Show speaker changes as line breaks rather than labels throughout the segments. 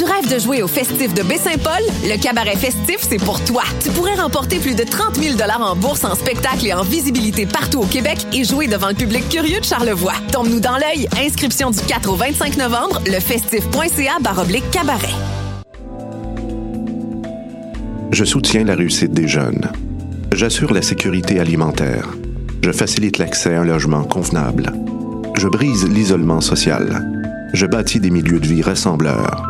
Tu rêves de jouer au festif de Baie-Saint-Paul? Le cabaret festif, c'est pour toi. Tu pourrais remporter plus de 30 000 en bourse, en spectacle et en visibilité partout au Québec et jouer devant le public curieux de Charlevoix. Tombe-nous dans l'œil. Inscription du 4 au 25 novembre, lefestif.ca baroblique cabaret.
Je soutiens la réussite des jeunes. J'assure la sécurité alimentaire. Je facilite l'accès à un logement convenable. Je brise l'isolement social. Je bâtis des milieux de vie rassembleurs.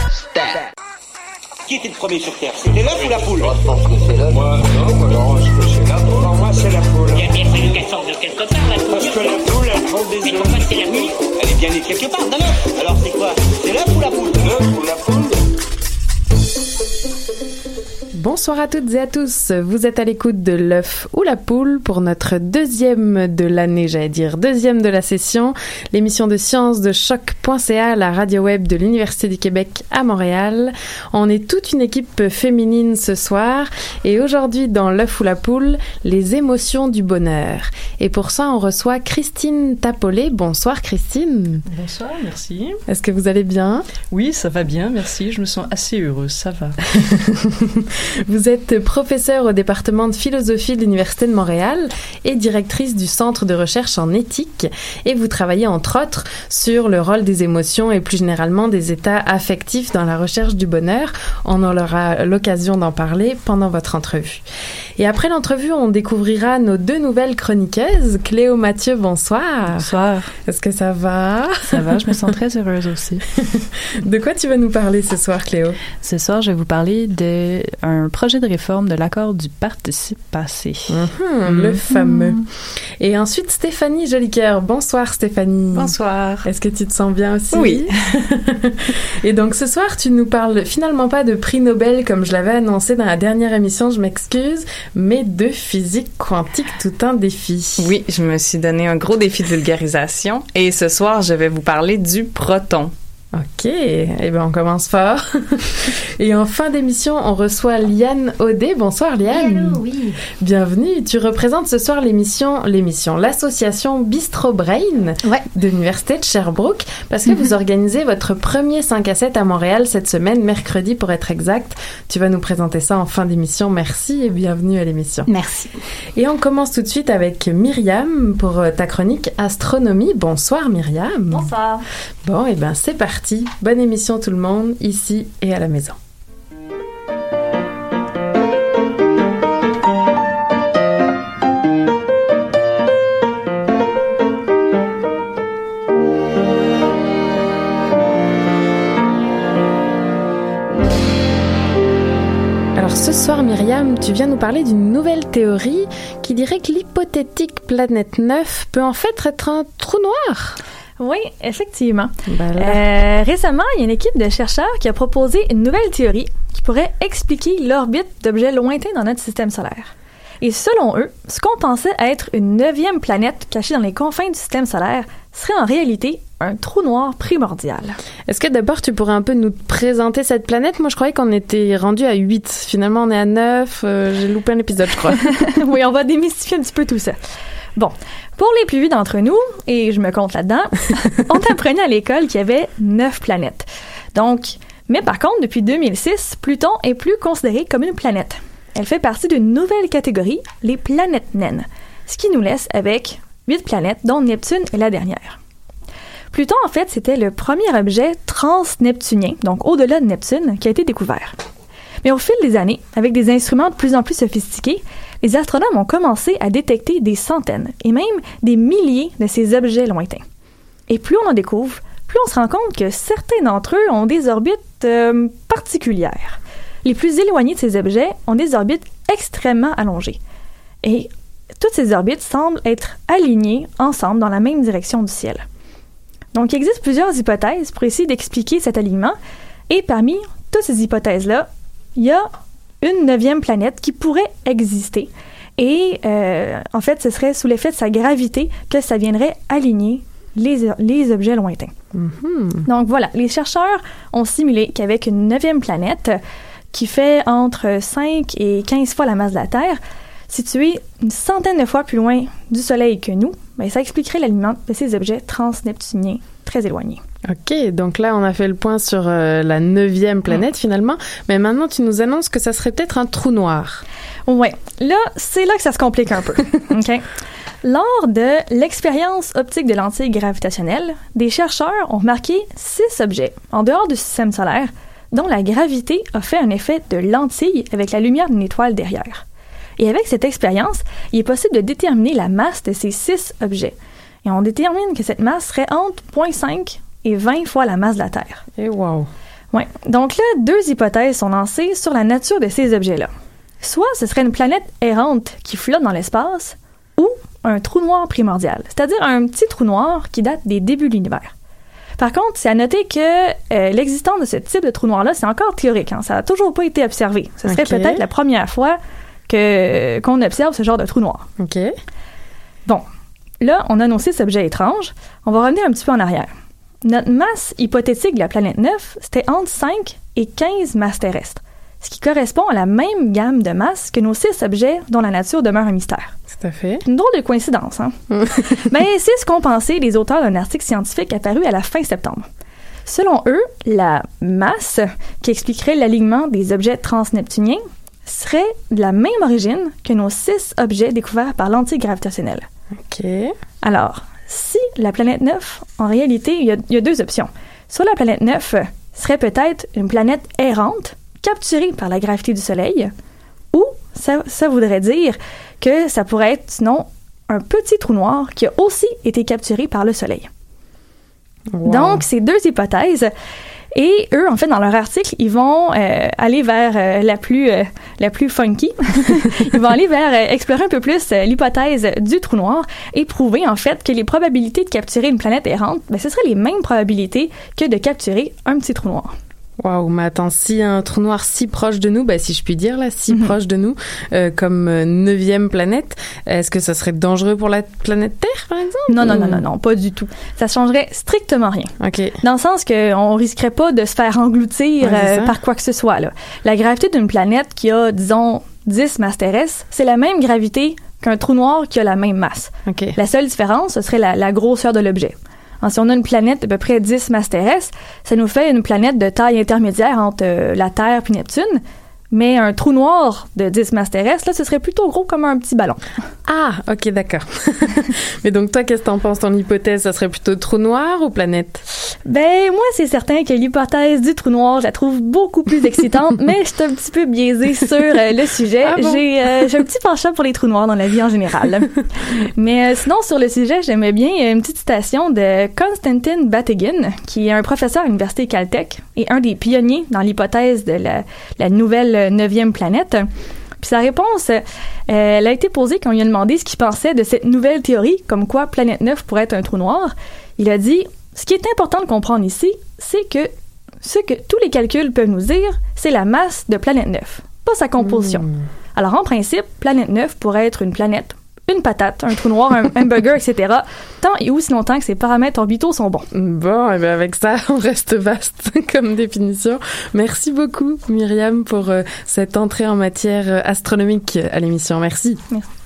Qui était le premier sur Terre C'était l'œuf ou la poule
Moi, je pense que c'est l'œuf.
Moi, non, moi, non, je pense que c'est la poule.
Non, moi, c'est la poule.
Il y a bien fallu qu'elle sorte de quelque part, la poule.
Parce que la poule, elle prend des œufs.
Mais pourquoi c'est la nuit Elle est bien née quelque part, d'un œuf. Alors c'est quoi? C'est l'œuf ou la poule?
L'œuf
Bonsoir à toutes et à tous. Vous êtes à l'écoute de l'œuf ou la poule pour notre deuxième de l'année, j'allais dire deuxième de la session, l'émission de sciences de choc.ca, la radio web de l'Université du Québec à Montréal. On est toute une équipe féminine ce soir et aujourd'hui dans l'œuf ou la poule, les émotions du bonheur. Et pour ça, on reçoit Christine Tapolé. Bonsoir Christine.
Bonsoir, merci.
Est-ce que vous allez bien?
Oui, ça va bien, merci. Je me sens assez heureuse, ça va.
Vous êtes professeure au département de philosophie de l'Université de Montréal et directrice du Centre de recherche en éthique et vous travaillez entre autres sur le rôle des émotions et plus généralement des états affectifs dans la recherche du bonheur. On aura l'occasion d'en parler pendant votre entrevue. Et après l'entrevue, on découvrira nos deux nouvelles chroniqueuses. Cléo Mathieu, bonsoir.
Bonsoir.
Est-ce que ça va?
Ça va, je me sens très heureuse aussi.
de quoi tu vas nous parler ce soir, Cléo?
Ce soir, je vais vous parler d'un projet de réforme de l'accord du participe passé.
Mm-hmm, Le fameux. Et ensuite, Stéphanie Jolicoeur. Bonsoir, Stéphanie.
Bonsoir.
Est-ce que tu te sens bien aussi?
Oui.
Et donc, ce soir, tu nous parles finalement pas de prix Nobel comme je l'avais annoncé dans la dernière émission, je m'excuse, mais de physique quantique, tout un défi.
Oui, je me suis donné un gros défi de vulgarisation et ce soir, je vais vous parler du proton.
OK. Eh bien, on commence fort. Et en fin d'émission, on reçoit Liane Audet. Bonsoir, Liane.
Hello, oui.
Bienvenue. Tu représentes ce soir l'émission, l'émission, l'association Bistro Brain
ouais.
de l'Université de Sherbrooke, parce que mm -hmm. vous organisez votre premier 5 à 7 à Montréal cette semaine, mercredi pour être exact. Tu vas nous présenter ça en fin d'émission. Merci et bienvenue à l'émission.
Merci.
Et on commence tout de suite avec Myriam pour ta chronique Astronomie. Bonsoir, Myriam.
Bonsoir.
Bon, et ben c'est parti. Bonne émission tout le monde, ici et à la maison. Alors ce soir, Myriam, tu viens nous parler d'une nouvelle théorie qui dirait que l'hypothétique planète 9 peut en fait être un trou noir.
Oui, effectivement.
Ben.
Euh, récemment, il y a une équipe de chercheurs qui a proposé une nouvelle théorie qui pourrait expliquer l'orbite d'objets lointains dans notre système solaire. Et selon eux, ce qu'on pensait être une neuvième planète cachée dans les confins du système solaire serait en réalité un trou noir primordial.
Est-ce que d'abord tu pourrais un peu nous présenter cette planète? Moi je croyais qu'on était rendu à 8. Finalement on est à 9. Euh, J'ai loupé un épisode je crois.
oui, on va démystifier un petit peu tout ça. Bon, pour les plus vieux d'entre nous, et je me compte là-dedans, on apprenait à l'école qu'il y avait neuf planètes. Donc, mais par contre, depuis 2006, Pluton est plus considéré comme une planète. Elle fait partie d'une nouvelle catégorie, les planètes naines, ce qui nous laisse avec huit planètes, dont Neptune est la dernière. Pluton, en fait, c'était le premier objet trans-neptunien, donc au-delà de Neptune, qui a été découvert. Mais au fil des années, avec des instruments de plus en plus sophistiqués, les astronomes ont commencé à détecter des centaines et même des milliers de ces objets lointains. Et plus on en découvre, plus on se rend compte que certains d'entre eux ont des orbites euh, particulières. Les plus éloignés de ces objets ont des orbites extrêmement allongées. Et toutes ces orbites semblent être alignées ensemble dans la même direction du ciel. Donc il existe plusieurs hypothèses pour essayer d'expliquer cet alignement, et parmi toutes ces hypothèses-là, il y a une neuvième planète qui pourrait exister. Et euh, en fait, ce serait sous l'effet de sa gravité que ça viendrait aligner les, les objets lointains.
Mhm.
Donc voilà, les chercheurs ont simulé qu'avec une neuvième planète qui fait entre 5 et 15 fois la masse de la Terre, située une centaine de fois plus loin du Soleil que nous, ben, ça expliquerait l'alignement de ces objets transneptuniens très éloignés.
Ok, donc là on a fait le point sur euh, la neuvième planète finalement, mais maintenant tu nous annonces que ça serait peut-être un trou noir.
Ouais, là c'est là que ça se complique un peu. ok. Lors de l'expérience optique de lentilles gravitationnelles, des chercheurs ont remarqué six objets en dehors du système solaire dont la gravité a fait un effet de lentille avec la lumière d'une étoile derrière. Et avec cette expérience, il est possible de déterminer la masse de ces six objets. Et on détermine que cette masse serait entre 0.5 et 20 fois la masse de la Terre.
Et wow.
Ouais. Donc là, deux hypothèses sont lancées sur la nature de ces objets-là. Soit ce serait une planète errante qui flotte dans l'espace, ou un trou noir primordial, c'est-à-dire un petit trou noir qui date des débuts de l'univers. Par contre, c'est à noter que euh, l'existence de ce type de trou noir-là, c'est encore théorique. Hein, ça n'a toujours pas été observé. Ce serait peut-être la première fois que qu'on observe ce genre de trou noir.
Ok.
Bon, là, on a annoncé cet objet étrange. On va revenir un petit peu en arrière. Notre masse hypothétique de la planète 9, c'était entre 5 et 15 masses terrestres, ce qui correspond à la même gamme de masses que nos six objets dont la nature demeure un mystère.
Tout à fait.
Une drôle de coïncidence, hein? Mais c'est ce qu'ont pensé les auteurs d'un article scientifique apparu à la fin septembre. Selon eux, la masse qui expliquerait l'alignement des objets transneptuniens serait de la même origine que nos six objets découverts par lentille gravitationnelle.
Ok.
Alors, si la planète 9, en réalité, il y a, il y a deux options. Soit la planète 9 serait peut-être une planète errante, capturée par la gravité du Soleil, ou ça, ça voudrait dire que ça pourrait être, sinon, un petit trou noir qui a aussi été capturé par le Soleil.
Wow.
Donc, c'est deux hypothèses. Et eux, en fait, dans leur article, ils vont euh, aller vers euh, la plus euh, la plus funky. ils vont aller vers explorer un peu plus l'hypothèse du trou noir et prouver en fait que les probabilités de capturer une planète errante, ben, ce seraient les mêmes probabilités que de capturer un petit trou noir.
Waouh, mais attends, si un trou noir si proche de nous, bah, si je puis dire là, si proche de nous, euh, comme euh, neuvième planète, est-ce que ça serait dangereux pour la planète Terre, par exemple?
Non, non,
ou-
non, non, non, pas du tout. Ça changerait strictement rien.
Ok.
Dans le sens qu'on risquerait pas de se faire engloutir
Ouais,
euh, par quoi que ce soit. Là. La gravité d'une planète qui a, disons, 10 masses terrestres, c'est la même gravité qu'un trou noir qui a la même masse.
Ok.
La seule différence, ce serait la, la grosseur de l'objet. Hein, si on a une planète d'à peu près 10 masses ça nous fait une planète de taille intermédiaire entre euh, la Terre et Neptune. Mais un trou noir de 10 masses terrestres, là, ce serait plutôt gros comme un petit ballon.
Ah, ok, d'accord. mais donc toi, qu'est-ce que t'en penses? Ton hypothèse, ça serait plutôt trou noir ou planète?
Ben, moi, c'est certain que l'hypothèse du trou noir, je la trouve beaucoup plus excitante, mais je suis un petit peu biaisée sur euh, le sujet.
Ah bon?
J'ai euh, j'ai un petit penchant pour les trous noirs dans la vie en général. mais euh, sinon, sur le sujet, j'aimais bien une petite citation de Konstantin Batygin, qui est un professeur à l'Université Caltech et un des pionniers dans l'hypothèse de la, la nouvelle neuvième planète. Puis sa réponse, euh, elle a été posée quand on lui a demandé ce qu'il pensait de cette nouvelle théorie, comme quoi Planète 9 pourrait être un trou noir.
Il a dit ce qui est important de comprendre ici, c'est que ce que tous les calculs peuvent nous dire, c'est la masse de planète 9, pas sa composition. Alors en principe, planète 9 pourrait être une planète, une patate, un trou noir, un hamburger, etc. Tant et aussi longtemps que ses paramètres orbitaux sont bons.
Bon, eh bien, avec ça, on reste vaste comme définition. Merci beaucoup, Myriam, pour euh, cette entrée en matière euh, astronomique à l'émission. Merci.
Merci.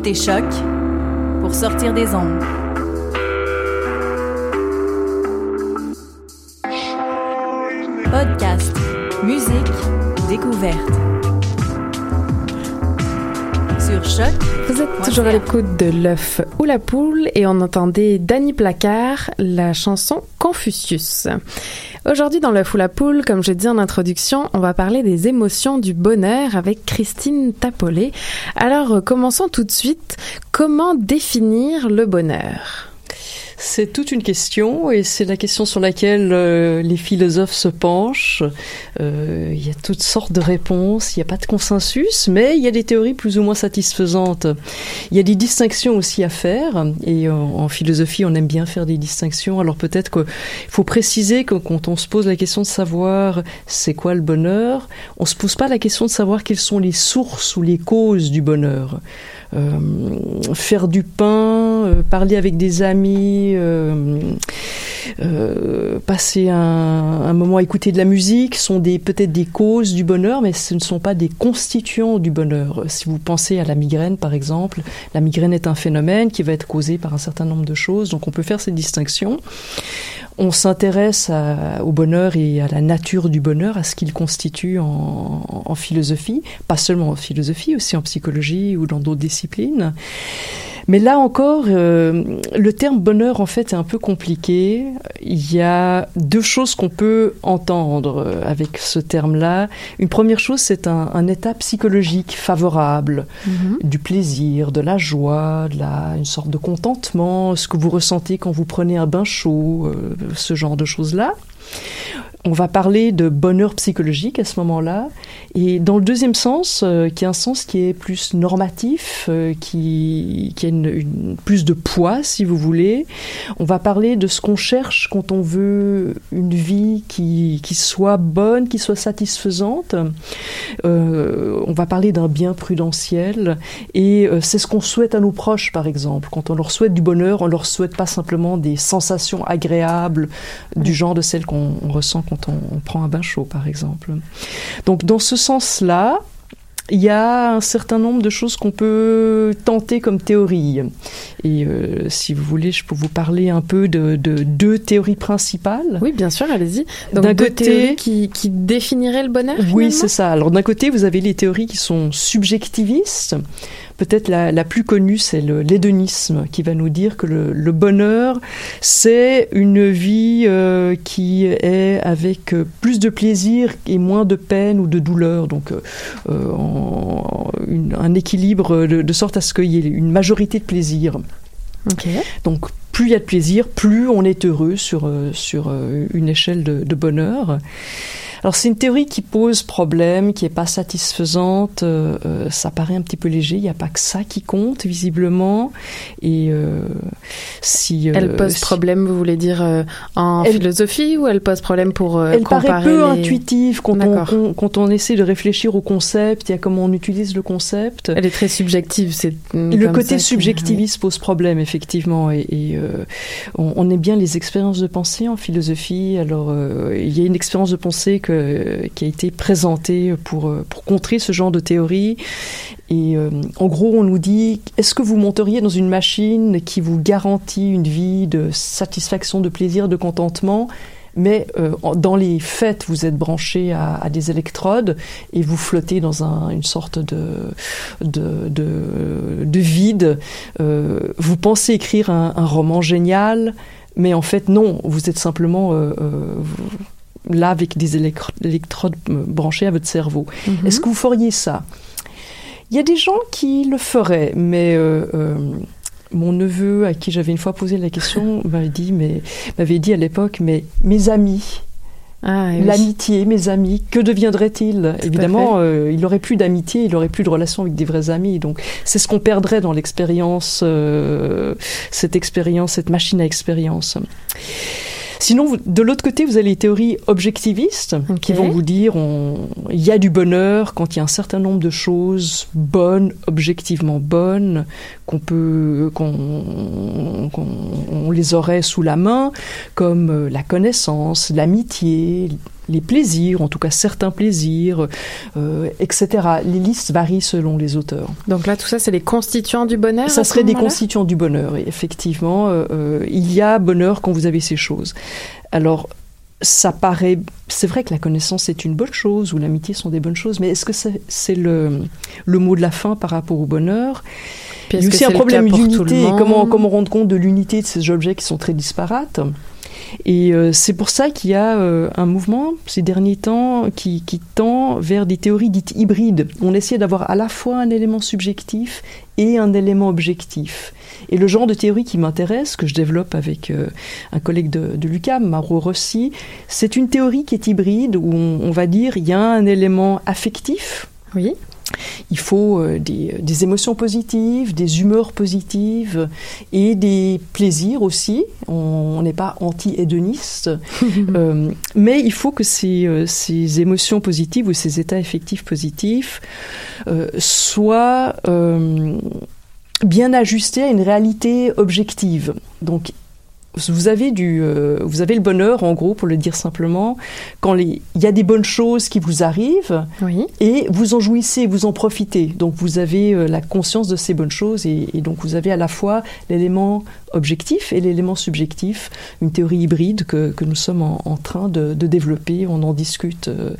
Écoutez Choc pour sortir des ondes. Podcast, musique, découverte. Sur Choc.
Vous êtes toujours à l'écoute de l'œuf ou la poule et on entendait Danny Placard, la chanson Confucius. Aujourd'hui dans l'œuf ou la poule, comme je dis en introduction, on va parler des émotions du bonheur avec Christine Tapolé. Alors euh, commençons tout de suite. Comment définir le bonheur?
C'est toute une question et c'est la question sur laquelle euh, les philosophes se penchent. Euh, il y a toutes sortes de réponses, il n'y a pas de consensus, mais il y a des théories plus ou moins satisfaisantes. Il y a des distinctions aussi à faire et en, en philosophie on aime bien faire des distinctions. Alors peut-être qu'il faut préciser que quand on se pose la question de savoir c'est quoi le bonheur, on se pose pas la question de savoir quelles sont les sources ou les causes du bonheur. Euh, faire du pain, euh, parler avec des amis, euh, passer un, moment à écouter de la musique sont des peut-être des causes du bonheur, mais ce ne sont pas des constituants du bonheur. Si vous pensez à la migraine, par exemple, la migraine est un phénomène qui va être causé par un certain nombre de choses, donc on peut faire cette distinction. On s'intéresse au bonheur et à la nature du bonheur, à ce qu'il constitue en, philosophie, pas seulement en philosophie, aussi en psychologie ou dans d'autres disciplines. Mais là encore, euh, le terme bonheur en fait est un peu compliqué. Il y a deux choses qu'on peut entendre euh, avec ce terme-là. Une première chose, c'est un, un état psychologique favorable, du plaisir, de la joie, de la, une sorte de contentement, ce que vous ressentez quand vous prenez un bain chaud, euh, ce genre de choses-là. On va parler de bonheur psychologique à ce moment-là. Et dans le deuxième sens, euh, qui est un sens qui est plus normatif, euh, qui, qui a une, une- plus de poids, si vous voulez, on va parler de ce qu'on cherche quand on veut une vie qui, qui soit bonne, qui soit satisfaisante. Euh, on va parler d'un bien prudentiel. Et euh, c'est ce qu'on souhaite à nos proches, par exemple. Quand on leur souhaite du bonheur, on leur souhaite pas simplement des sensations agréables du genre de celles qu'on on ressent quand on, on prend un bain chaud, par exemple. Donc, dans ce sens-là, il y a un certain nombre de choses qu'on peut tenter comme théorie. Et euh, si vous voulez, je peux vous parler un peu de, de deux théories principales.
Oui, bien sûr, allez-y. Donc,
D'un
deux
côté-
théories qui, qui définiraient le bonheur
Oui, c'est ça. Alors d'un côté, vous avez les théories qui sont subjectivistes. Peut-être la, la plus connue, c'est l'hédonisme, qui va nous dire que le, le bonheur, c'est une vie euh, qui est avec euh, plus de plaisir et moins de peine ou de douleur. Donc euh, en- une- un équilibre de, de sorte à ce qu'il y ait une majorité de plaisir. Donc plus il y a de plaisir, plus on est heureux sur, sur une échelle de, de bonheur. Alors c'est une théorie qui pose problème, qui est pas satisfaisante. euh, euh, ça paraît un petit peu léger. Il n'y a pas que ça qui compte visiblement. Et euh, si
Elle pose
si-
problème, vous voulez dire en
Elle-
philosophie ou elle pose problème pour
elle paraît
comparer
peu
les-
intuitive quand on,
D'accord.
quand- on essaie de réfléchir au concept et à comment on utilise le concept.
Elle est très subjective. C'est
Le côté subjectiviste pose problème, effectivement. Et, et, euh, on, on aime bien les expériences de pensée en philosophie. Alors, il y a une expérience de pensée que, qui a été présentée pour, euh, pour contrer ce genre de théorie. Et euh, en gros, on nous dit est-ce que vous monteriez dans une machine qui vous garantit une vie de satisfaction, de plaisir, de contentement mais euh, dans les faits, vous êtes branché à, des électrodes et vous flottez dans un- une sorte de, de, de, de vide. Vous pensez écrire un, roman génial, mais en fait non, vous êtes simplement là avec des électro- électrodes euh, branchées à votre cerveau.
Mhm.
Est-ce que vous feriez ça? Il y a des gens qui le feraient, mais euh, euh, mon neveu, à qui j'avais une fois posé la question, m'avait dit, mais m'avait dit à l'époque, mais mes amis.
Ah, oui.
L'amitié, mes amis, que deviendrait-il? Évidemment, euh, il n'aurait plus d'amitié, il n'aurait plus de relation avec des vrais amis. Donc, c'est ce qu'on perdrait dans l'expérience, cette expérience, cette machine à expérience. Sinon, vous- de l'autre côté, vous avez les théories objectivistes qui vont vous dire il y a du bonheur quand il y a un certain nombre de choses bonnes, objectivement bonnes, qu'on peut, qu'on, qu'on on les aurait sous la main, comme euh, la connaissance, l'amitié, les plaisirs, en tout cas certains plaisirs, euh, etc. Les listes varient selon les auteurs.
Donc là, tout ça, c'est les constituants du bonheur.
Ça serait des constituants du bonheur, et effectivement. euh, euh, il y a bonheur quand vous avez ces choses. Alors, ça paraît. C'est vrai que la connaissance est une bonne chose, ou l'amitié sont des bonnes choses, mais est-ce que c'est le, le mot de la fin par rapport au bonheur?
Puis
Il y a aussi un problème d'unité, comment, comment rendre compte de l'unité de ces objets qui sont très disparates? Et euh, c'est pour ça qu'il y a euh, un mouvement ces derniers temps qui, tend vers des théories dites hybrides. On essaie d'avoir à la fois un élément subjectif et un élément objectif. Et le genre de théorie qui m'intéresse, que je développe avec euh, un collègue de, de l'UQAM, Mauro Rossi, c'est une théorie qui est hybride où on, on va dire il y a un élément affectif.
Oui.
Il faut euh, des, des émotions positives, des humeurs positives et des plaisirs aussi. On n'est pas anti-hédoniste, Euh, mais il faut que ces, euh, ces émotions positives ou ces états affectifs positifs euh, soient euh, bien ajustés à une réalité objective. Donc vous avez du, euh, vous avez le bonheur, en gros, pour le dire simplement, quand il y a des bonnes choses qui vous arrivent, et vous en jouissez, vous en profitez. Donc vous avez euh, la conscience de ces bonnes choses, et, et donc vous avez à la fois l'élément objectif et l'élément subjectif, une théorie hybride que, que nous sommes en, en train de, de, développer. On en discute euh,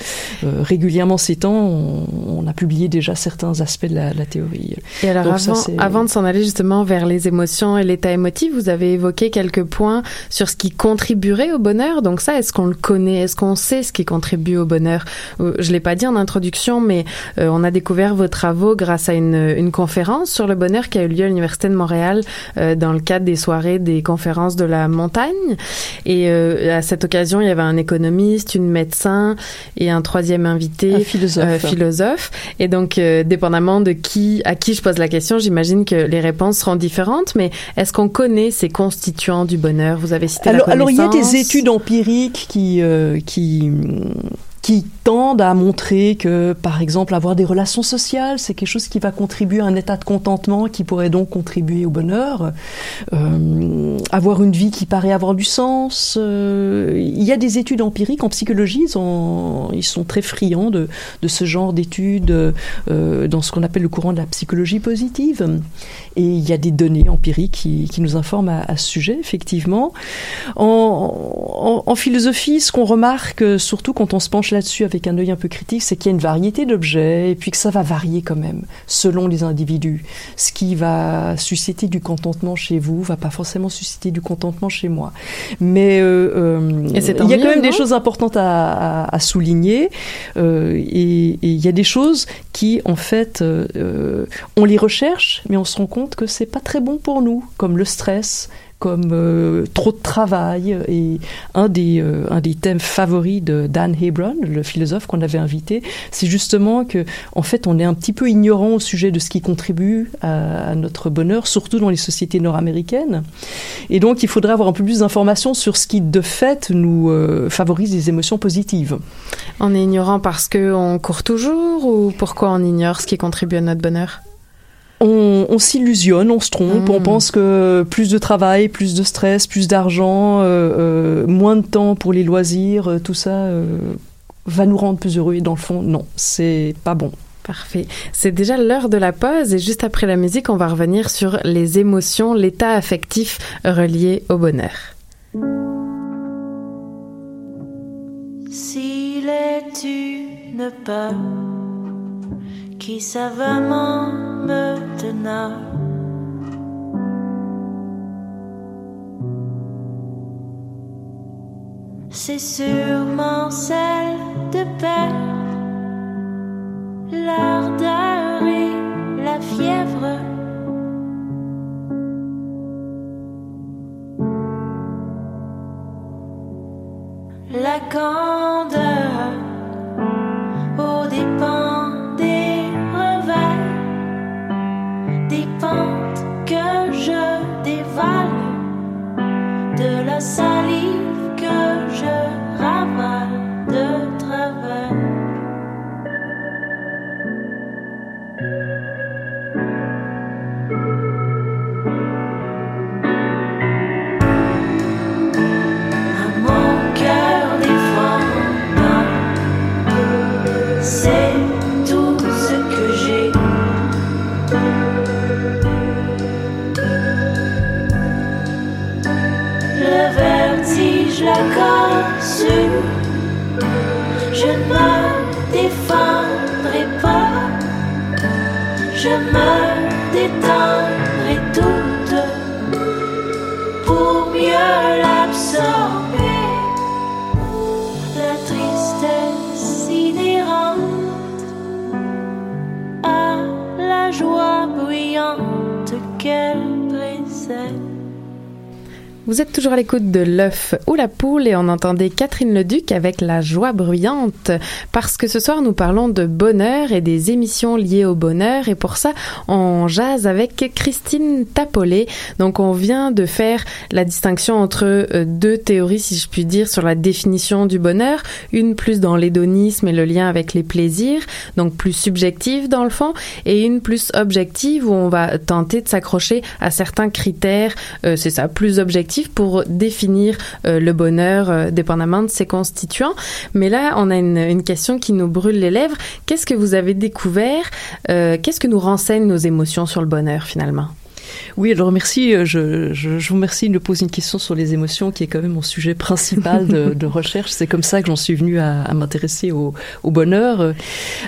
euh, régulièrement ces temps. On, on, a publié déjà certains aspects de la, la théorie.
Et alors, Donc, avant, ça, avant de s'en aller justement vers les émotions et l'état émotif, vous avez évoqué quelques points sur ce qui contribuerait au bonheur. Donc ça, est-ce qu'on le connaît? Est-ce qu'on sait ce qui contribue au bonheur? Je l'ai pas dit en introduction, mais euh, on a découvert vos travaux grâce à une, une conférence sur le bonheur qui a eu lieu à l'Université de Montréal euh, dans le cadre des soirées des conférences de la montagne. Et euh, à cette occasion, il y avait un économiste, une médecin et un troisième invité,
un philosophe.
Euh, philosophe. Et donc, euh, dépendamment de qui, à qui je pose la question, j'imagine que les réponses seront différentes. Mais est-ce qu'on connaît ces constituants du bonheur? Vous avez cité
alors,
la
alors, il y a des études empiriques qui qui qui tendent à montrer que, par exemple, avoir des relations sociales, c'est quelque chose qui va contribuer à un état de contentement, qui pourrait donc contribuer au bonheur. Euh, avoir une vie qui paraît avoir du sens. Euh, il y a des études empiriques en psychologie, ils, ont, ils sont très friands de, ce genre d'études euh, dans ce qu'on appelle le courant de la psychologie positive. Et il y a des données empiriques qui, nous informent à, ce sujet, effectivement. En, philosophie, ce qu'on remarque, surtout quand on se penche là-dessus avec un œil un peu critique, c'est qu'il y a une variété d'objets et puis que ça va varier quand même selon les individus. Ce qui va susciter du contentement chez vous va pas forcément susciter du contentement chez moi. Mais euh, euh, il y a
mieux,
quand même des choses importantes à, à, à souligner euh, et il y a des choses qui en fait euh, on les recherche mais on se rend compte que c'est pas très bon pour nous comme le stress comme euh, trop de travail. Et un des, euh, un des thèmes favoris de Dan Hebron, le philosophe qu'on avait invité, c'est justement que, en fait, on est un petit peu ignorant au sujet de ce qui contribue à, notre bonheur, surtout dans les sociétés nord-américaines. Et donc, il faudrait avoir un peu plus d'informations sur ce qui, de fait, nous euh, favorise des émotions positives.
On est ignorant parce qu'on court toujours ou pourquoi on ignore ce qui contribue à notre bonheur?
On, on s'illusionne, on se trompe, mmh. on pense que plus de travail, plus de stress, plus d'argent, euh, euh, moins de temps pour les loisirs, euh, tout ça va nous rendre plus heureux. Et dans le fond, non, c'est pas bon.
Parfait. C'est déjà l'heure de la pause et juste après la musique, on va revenir sur les émotions, l'état affectif relié au bonheur.
S'il est une peur qui savamment me tenait. C'est sûrement celle de perdre
toujours à l'écoute de l'œuf la poule et on entendait Catherine Leduc avec la joie bruyante. Parce que ce soir nous parlons de bonheur et des émissions liées au bonheur. Et pour ça on jase avec Christine Tapolé. Donc on vient de faire la distinction entre euh, deux théories si je puis dire sur la définition du bonheur, une plus dans l'hédonisme et le lien avec les plaisirs, donc plus subjective dans le fond et une plus objective où on va tenter de s'accrocher à certains critères, euh, c'est ça, plus objectif pour définir euh, le bonheur euh, dépendamment de ses constituants. Mais là, on a une, une, question qui nous brûle les lèvres. Qu'est-ce que vous avez découvert euh, Qu'est-ce que nous renseignent nos émotions sur le bonheur finalement?
Oui, alors merci. euh, Je, je, je vous remercie de me poser une question sur les émotions, qui est quand même mon sujet principal de, de recherche. C'est comme ça que j'en suis venue à, à m'intéresser au, au bonheur.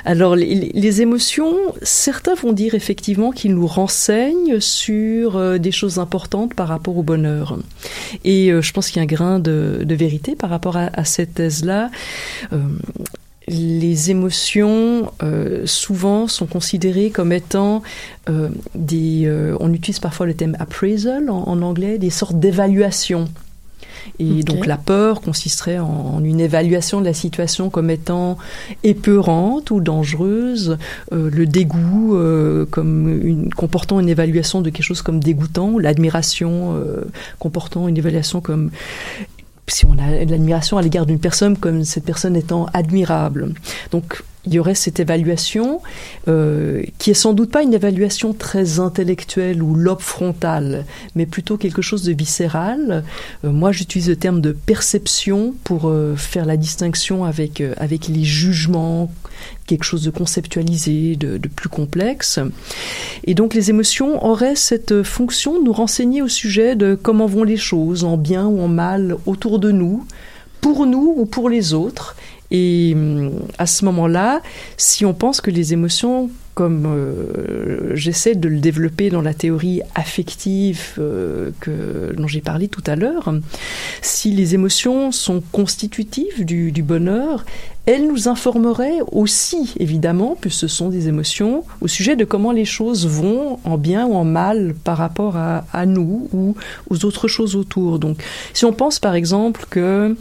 Alors, les, les émotions, certains vont dire effectivement qu'ils nous renseignent sur euh, des choses importantes par rapport au bonheur. Et euh, je pense qu'il y a un grain de, de vérité par rapport à, à cette thèse-là. Euh, les émotions euh, souvent sont considérées comme étant euh, des euh, on utilise parfois le thème appraisal en, en anglais des sortes d'évaluation et donc la peur consisterait en, en une évaluation de la situation comme étant épeurante ou dangereuse, euh, le dégoût euh, comme une, comportant une évaluation de quelque chose comme dégoûtant, ou l'admiration euh, comportant une évaluation comme si on a de l'admiration à l'égard d'une personne comme cette personne étant admirable. Donc il y aurait cette évaluation euh, qui est sans doute pas une évaluation très intellectuelle ou lobe frontal, mais plutôt quelque chose de viscéral. Euh, moi, j'utilise le terme de perception pour euh, faire la distinction avec euh, avec les jugements, quelque chose de conceptualisé, de, de plus complexe. Et donc les émotions auraient cette fonction de nous renseigner au sujet de comment vont les choses, en bien ou en mal, autour de nous, pour nous ou pour les autres. Et hum, à ce moment-là, si on pense que les émotions, comme euh, j'essaie de le développer dans la théorie affective euh, que, dont j'ai parlé tout à l'heure, si les émotions sont constitutives du, bonheur, elles nous informaient aussi, évidemment, puisque ce sont des émotions, au sujet de comment les choses vont en bien ou en mal par rapport à, nous ou aux autres choses autour. Donc, si on pense par exemple que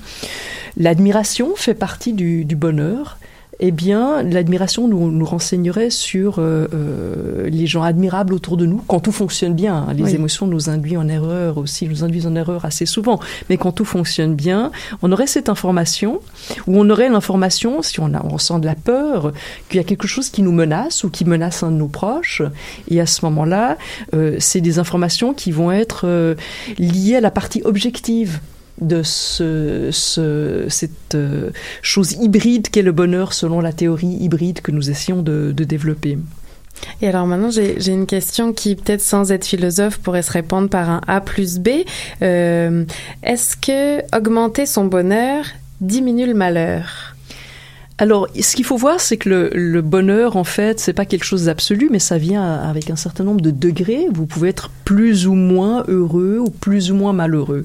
l'admiration fait partie du bonheur, eh bien, l'admiration nous, nous renseignerait sur euh, euh, les gens admirables autour de nous, quand tout fonctionne bien. hein. Les
Oui.
émotions nous induisent en erreur aussi, nous induisent en erreur assez souvent. Mais quand tout fonctionne bien, on aurait cette information, ou on aurait l'information, si on, a, on ressent de la peur, qu'il y a quelque chose qui nous menace ou qui menace un de nos proches. Et à ce moment-là, euh, c'est des informations qui vont être euh, liées à la partie objective de ce, ce- cette euh, chose hybride qu'est le bonheur selon la théorie hybride que nous essayons de, développer.
Et alors maintenant, j'ai j'ai une question qui, peut-être sans être philosophe, pourrait se répondre par un A plus B. Euh, Est-ce que augmenter son bonheur diminue le malheur?
Alors, ce qu'il faut voir, c'est que le, bonheur, en fait, c'est pas quelque chose d'absolu, mais ça vient avec un certain nombre de degrés. Vous pouvez être plus ou moins heureux ou plus ou moins malheureux.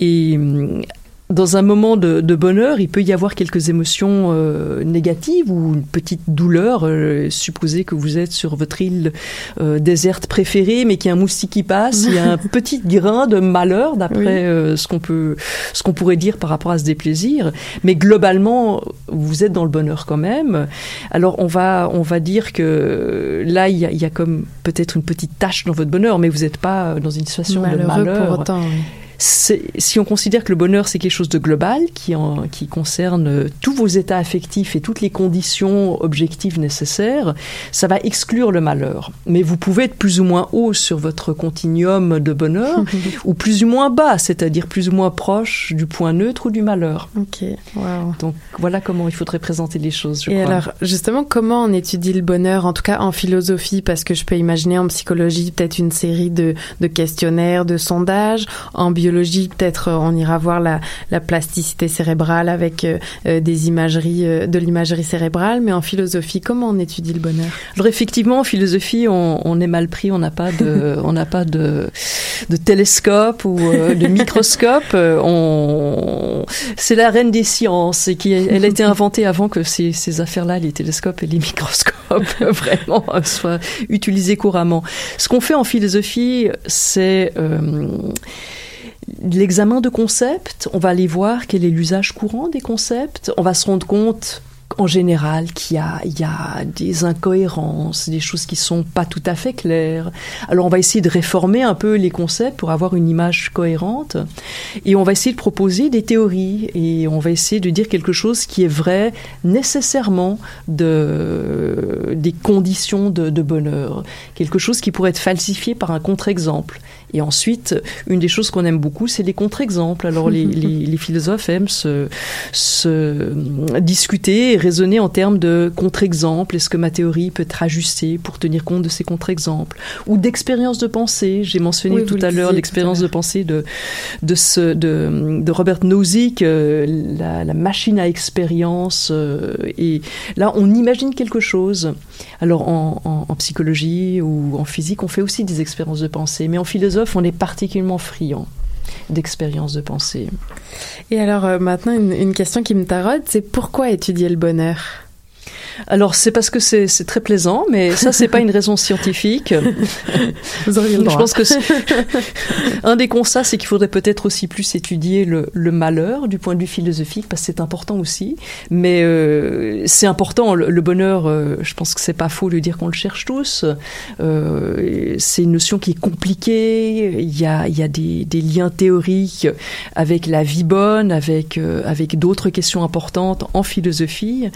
Et hum, dans un moment de, de bonheur, il peut y avoir quelques émotions euh, négatives ou une petite douleur. Euh, supposez que vous êtes sur votre île euh, déserte préférée, mais qu'il y a un moustique qui passe, il y a un petit grain de malheur, d'après
Oui.
euh, ce qu'on peut, ce qu'on pourrait dire par rapport à ce déplaisir. Mais globalement, vous êtes dans le bonheur quand même. Alors on va, on va dire que là, il y a, il y a comme peut-être une petite tache dans votre bonheur, mais vous n'êtes pas dans une situation de malheur.
pour autant, oui.
Si on considère que le bonheur c'est quelque chose de global qui, en, qui concerne euh, tous vos états affectifs et toutes les conditions objectives nécessaires, ça va exclure le malheur. Mais vous pouvez être plus ou moins haut sur votre continuum de bonheur ou plus ou moins bas, c'est-à-dire plus ou moins proche du point neutre ou du malheur.
Ok, wow.
Donc voilà comment il faudrait présenter les choses, je
Et
crois.
alors, justement, comment on étudie le bonheur, en tout cas en philosophie, parce que je peux imaginer en psychologie peut-être une série de, de questionnaires, de sondages, en biologie peut-être euh, on ira voir la, la plasticité cérébrale avec euh, euh, des imageries, euh, de l'imagerie cérébrale, mais en philosophie, comment on étudie le bonheur?
Alors effectivement, en philosophie, on, on est mal pris, on n'a pas de, on n'a pas de, de télescope ou euh, de microscope. On, c'est la reine des sciences et qui, elle a été inventée avant que ces, ces affaires-là, les télescopes et les microscopes, vraiment soient utilisés couramment. Ce qu'on fait en philosophie, c'est l'examen de concepts. On va aller voir quel est l'usage courant des concepts. On va se rendre compte en général qu'il y a, des incohérences, des choses qui sont pas tout à fait claires. Alors on va essayer de réformer un peu les concepts pour avoir une image cohérente et on va essayer de proposer des théories et on va essayer de dire quelque chose qui est vrai nécessairement de, des conditions de bonheur, quelque chose qui pourrait être falsifié par un contre-exemple. Et ensuite, une des choses qu'on aime beaucoup, c'est les contre-exemples. Alors les, les, les philosophes aiment se, se discuter raisonner en termes de contre-exemples. Est-ce que ma théorie peut être ajustée pour tenir compte de ces contre-exemples? Ou d'expérience de pensée. J'ai mentionné
Oui,
tout à l'heure l'expérience de pensée de, de, ce, de, de Robert Nozick, euh, la, la machine à expérience. euh, et là, on imagine quelque chose. Alors, en, en- en psychologie ou en physique, on fait aussi des expériences de pensée. Mais en on est particulièrement friand d'expériences de pensée.
Et alors euh, maintenant, une, une question qui me taraude, c'est pourquoi étudier le bonheur?
Alors, c'est parce que c'est très plaisant, mais ça, c'est pas une raison scientifique.
Vous auriez le
Je
droit.
pense que c'est- un des constats, c'est qu'il faudrait peut-être aussi plus étudier le, le malheur du point de vue philosophique, parce que c'est important aussi. Mais euh, c'est important, le, le bonheur, euh, je pense que c'est pas faux de dire qu'on le cherche tous. Euh, c'est une notion qui est compliquée. Il y a, il y a des, des liens théoriques avec la vie bonne, avec, euh, avec d'autres questions importantes en philosophie.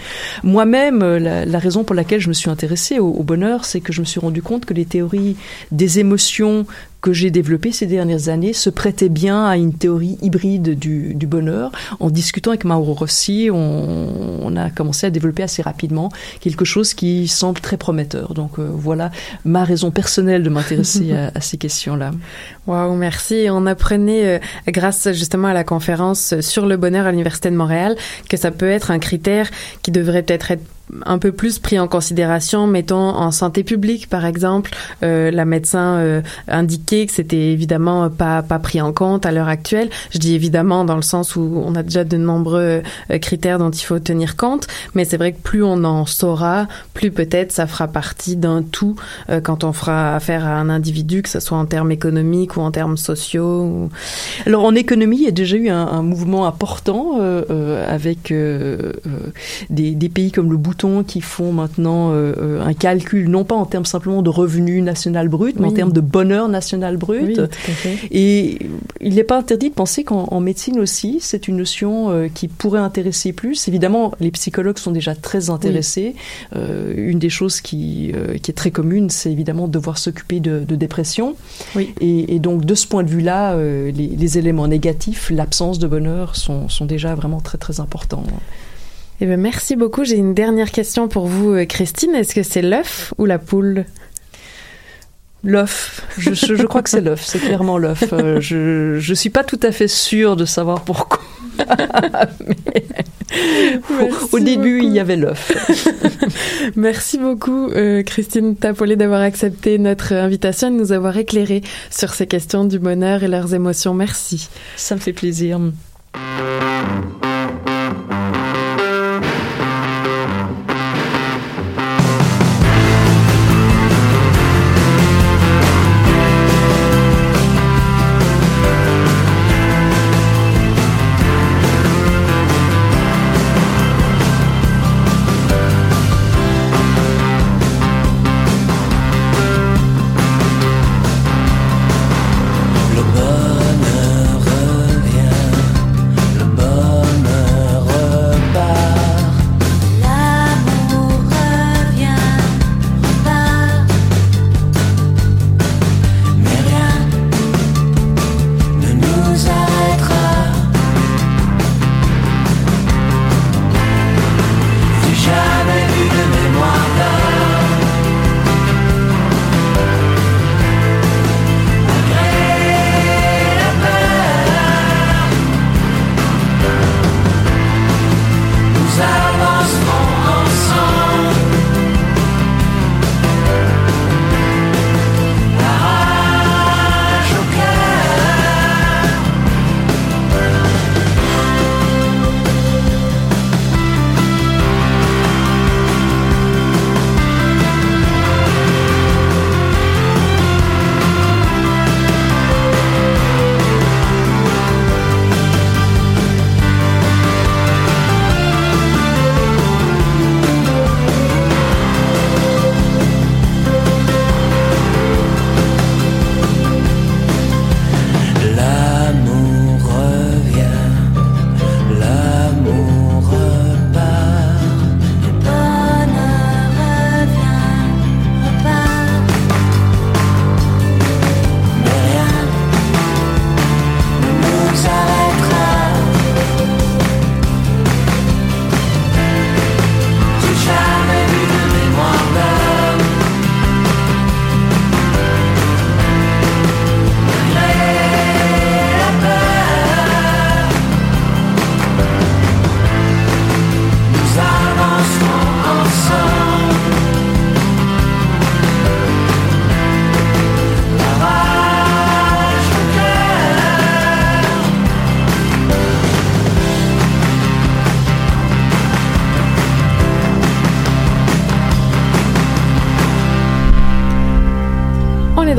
Moi-même, la, raison pour laquelle je me suis intéressée au bonheur, c'est que je me suis rendu compte que les théories des émotions que j'ai développées ces dernières années se prêtaient bien à une théorie hybride du, bonheur. En discutant avec Mauro Rossi, on, a commencé à développer assez rapidement quelque chose qui semble très prometteur. Donc euh, voilà ma raison personnelle de m'intéresser à, ces questions-là.
Waouh, merci. On apprenait, euh, grâce justement à la conférence sur le bonheur à l'Université de Montréal, que ça peut être un critère qui devrait peut-être être un peu plus pris en considération, mettons en santé publique par exemple, euh, la médecin indiquait que c'était évidemment pas pas pris en compte à l'heure actuelle. Je dis évidemment dans le sens où on a déjà de nombreux euh, critères dont il faut tenir compte, mais c'est vrai que plus on en saura, plus peut-être ça fera partie d'un tout euh, quand on fera affaire à un individu, que ce soit en termes économiques ou en termes sociaux. Ou...
Alors en économie, il y a déjà eu un, un mouvement important euh, euh, avec des, des pays comme le Bhoutan qui font maintenant un calcul, non pas en termes simplement de revenu national brut, mais en termes de bonheur national brut.
Oui, tout à fait.
Et il n'est pas interdit de penser qu'en en médecine aussi, c'est une notion euh, qui pourrait intéresser plus. Évidemment, les psychologues sont déjà très intéressés. Euh, une des choses qui, euh, qui est très commune, c'est évidemment de devoir s'occuper de, de dépression. Et, et donc, de ce point de vue-là, les, les éléments négatifs, l'absence de bonheur, sont, sont déjà vraiment très, très importants.
Eh ben, merci beaucoup. J'ai une dernière question pour vous, Christine. Est-ce que c'est l'œuf ou la poule?
L'œuf. Je, je, je crois que c'est l'œuf. C'est clairement l'œuf. Euh, je je suis pas tout à fait sûre de savoir pourquoi. Mais au, au début, il y avait l'œuf.
Merci beaucoup, euh, Christine Tapolé, d'avoir accepté notre invitation et de nous avoir éclairé sur ces questions du bonheur et leurs émotions. Merci.
Ça me fait plaisir.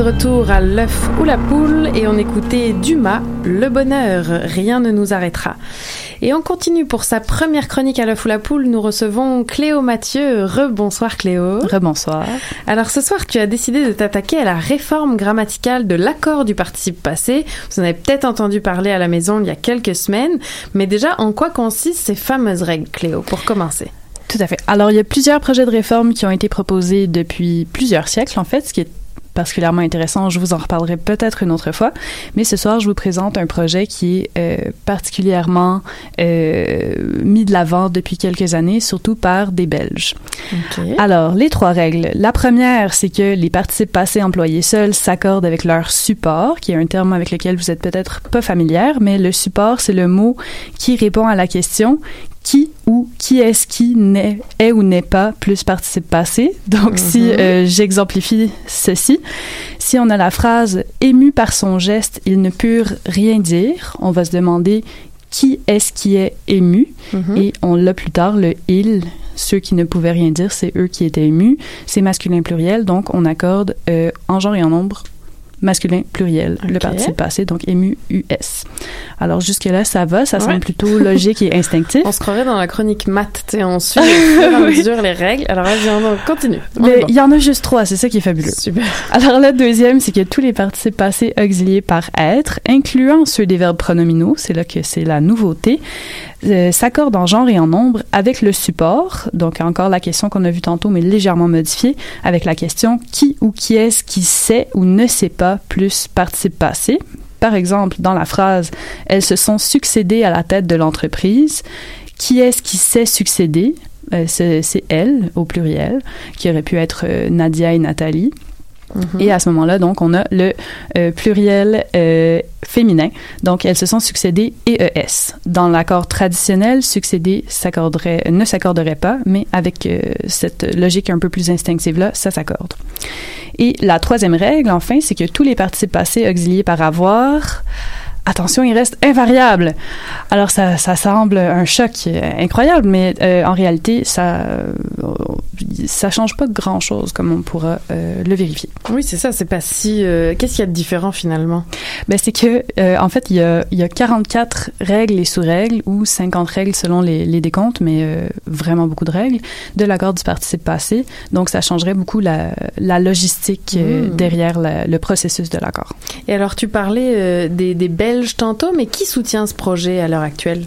Retour à l'œuf ou la poule et on écoutait Dumas, Le bonheur, rien ne nous arrêtera. Et on continue pour sa première chronique à l'œuf ou la poule. Nous recevons Cléo Mathieu. Rebonsoir Cléo.
Rebonsoir.
Alors ce soir, tu as décidé de t'attaquer à la réforme grammaticale de l'accord du participe passé. Vous en avez peut-être entendu parler à la maison il y a quelques semaines. Mais déjà, en quoi consistent ces fameuses règles, Cléo, pour commencer?
Tout à fait. Alors, il y a plusieurs projets de réforme qui ont été proposés depuis plusieurs siècles, en fait, ce qui est particulièrement intéressant. Je vous en reparlerai peut-être une autre fois. Mais ce soir, je vous présente un projet qui est euh, particulièrement euh, mis de l'avant depuis quelques années, surtout par des Belges. Alors, les trois règles. La première, c'est que les participes passés employés seuls s'accordent avec leur support, qui est un terme avec lequel vous êtes peut-être pas familière, mais le support, c'est le mot qui répond à la question qui ou qui est-ce qui n'est, est ou n'est pas plus participe passé. Donc, si
Mhm.
euh, j'exemplifie ceci, si on a la phrase ému par son geste, ils ne purent rien dire, on va se demander qui est-ce qui est ému
Mhm.
et on l'a plus tard le il. Ceux qui ne pouvaient rien dire, c'est eux qui étaient émus. C'est masculin pluriel, donc on accorde euh, en genre et en nombre masculin pluriel, le participe passé, donc ému US. Alors jusque-là, ça va, ça
Ouais.
semble plutôt logique et instinctif.
On se croirait dans la chronique maths, tu sais, on suit
Oui.
mesure les règles. Alors vas-y, on continue. On
Mais
bon.
il y en a juste trois, c'est ça qui est fabuleux.
Super.
Alors le deuxième, c'est que tous les participes passés auxiliés par être, incluant ceux des verbes pronominaux, c'est là que c'est la nouveauté, euh, s'accordent en genre et en nombre avec le support. Donc encore la question qu'on a vue tantôt, mais légèrement modifiée, avec la question qui ou qui est-ce qui sait ou ne sait pas plus participe passé. Par exemple, dans la phrase Elles se sont succédées à la tête de l'entreprise. Qui est-ce qui sait succéder Euh, C'est c'est elle, au pluriel, qui aurait pu être euh, Nadia et Nathalie. Et à ce moment-là, donc, on a le euh, pluriel euh, féminin. Donc, elles se sont succédées EES. Dans l'accord traditionnel, succéder ne s'accorderait pas, mais avec euh, cette logique un peu plus instinctive-là, ça s'accorde. Et la troisième règle, enfin, c'est que tous les participes passés auxiliés par avoir, attention, ils restent invariables. Alors, ça, ça semble un choc euh, incroyable, mais euh, en réalité, ça, euh, ça change pas grand-chose, comme on pourra euh, le vérifier.
Oui, c'est ça, c'est pas si... euh, Qu'est-ce qu'il y a de différent finalement?
Ben, c'est que, euh, en fait, il y a, il y a 44 règles et sous-règles, ou 50 règles selon les, les décomptes, mais euh, vraiment beaucoup de règles, de l'accord du participe passé. Donc, ça changerait beaucoup la, la logistique euh,
Mm.
derrière la- le processus de l'accord.
Et alors, tu parlais euh, des, des Belges tantôt, mais qui soutient ce projet à l'heure actuelle?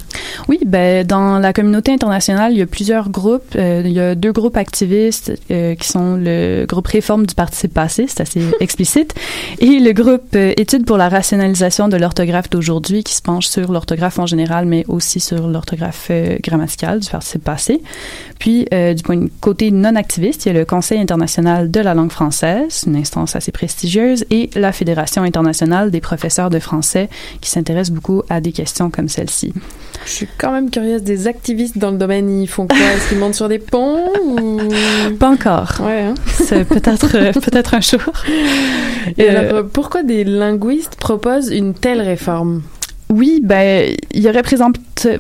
Oui, ben, dans la communauté internationale, il y a plusieurs groupes. Euh, il y a deux groupes activistes euh, qui sont le groupe Réforme du participe passé, c'est assez explicite, et le groupe euh, Études pour la rationalisation de l'orthographe d'aujourd'hui qui se penche sur l'orthographe en général, mais aussi sur l'orthographe euh, grammaticale du participe passé. Puis, euh, du point de côté non activiste, il y a le Conseil international de la langue française, une instance assez prestigieuse, et la Fédération internationale des professeurs de français qui s'intéresse beaucoup à des questions comme celle-ci.
Je suis quand même curieuse des activistes dans le domaine. Ils font quoi? Est-ce qu'ils montent sur des ponts ou...
Pas encore.
Ouais, hein?
C'est peut-être euh, peut-être un jour.
Et
Euh,
alors, euh, pourquoi des linguistes proposent une telle réforme?
Oui, ben il y aurait présent-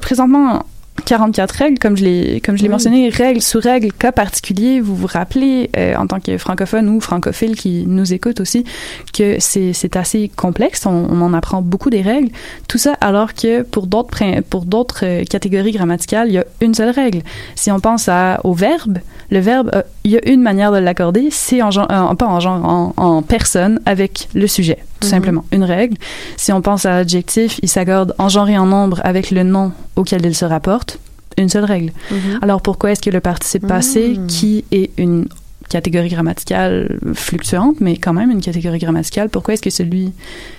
présentement 44 règles, comme je l'ai comme je l'ai
Oui.
mentionné, règles sous règles, cas particuliers. Vous vous rappelez, euh, en tant que francophone ou francophile qui nous écoute aussi, que c'est c'est assez complexe. On, on en apprend beaucoup des règles. Tout ça alors que pour d'autres pour d'autres euh, catégories grammaticales, il y a une seule règle. Si on pense à, au verbe, le verbe, euh, il y a une manière de l'accorder, c'est en genre, euh, pas en genre, en, en personne avec le sujet, tout
Mhm.
simplement. Une règle. Si on pense à l'adjectif, il s'accorde en genre et en nombre avec le nom auquel il se rapporte. Une seule règle.
Mhm.
Alors pourquoi est-ce que le participe passé,
Mhm.
qui est une catégorie grammaticale fluctuante, mais quand même une catégorie grammaticale, pourquoi est-ce que celui,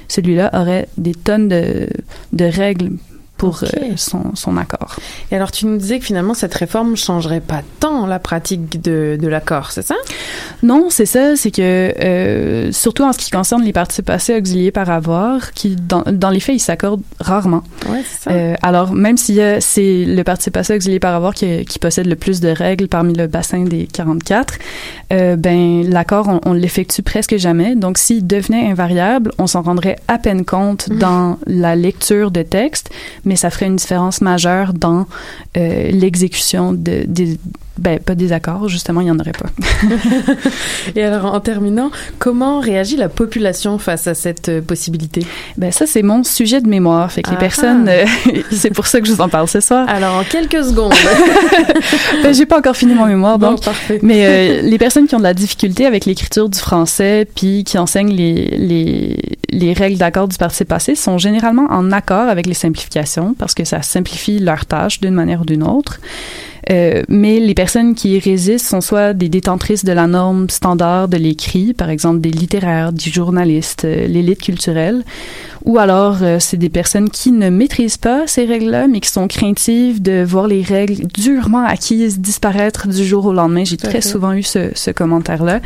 celui-là aurait des tonnes de, de règles pour euh, son, son accord?
Et alors, tu nous disais que finalement, cette réforme changerait pas tant la pratique de, de l'accord, c'est ça?
Non, c'est ça, c'est que euh, surtout en ce qui concerne les participes passés auxiliés par avoir, qui dans, dans les faits ils s'accordent rarement.
Ouais, ça.
Euh, alors même si euh, c'est le participe passé auxilié par avoir qui, qui possède le plus de règles parmi le bassin des 44, euh, ben l'accord on, on l'effectue presque jamais. Donc s'il devenait invariable, on s'en rendrait à peine compte dans la lecture de texte, mais ça ferait une différence majeure dans euh, l'exécution de, des ben, pas des accords, justement, il n'y en aurait pas.
Et alors, en terminant, comment réagit la population face à cette euh, possibilité?
Ben, ça, c'est mon sujet de mémoire. Fait que les
Ah
personnes,
ah.
euh, c'est pour ça que je vous en parle ce soir.
Alors, en quelques secondes.
ben, j'ai pas encore fini mon mémoire,
Bon,
donc.
parfait.
Mais euh, les personnes qui ont de la difficulté avec l'écriture du français, puis qui enseignent les, les, les règles d'accord du participe passé, sont généralement en accord avec les simplifications parce que ça simplifie leur tâche d'une manière ou d'une autre. Euh, mais les personnes qui y résistent sont soit des détentrices de la norme standard de l'écrit, par exemple des littéraires, des journalistes, euh, l'élite culturelle, ou alors euh, c'est des personnes qui ne maîtrisent pas ces règles-là, mais qui sont craintives de voir les règles durement acquises disparaître du jour au lendemain. J'ai très
fait.
souvent eu ce, ce commentaire-là.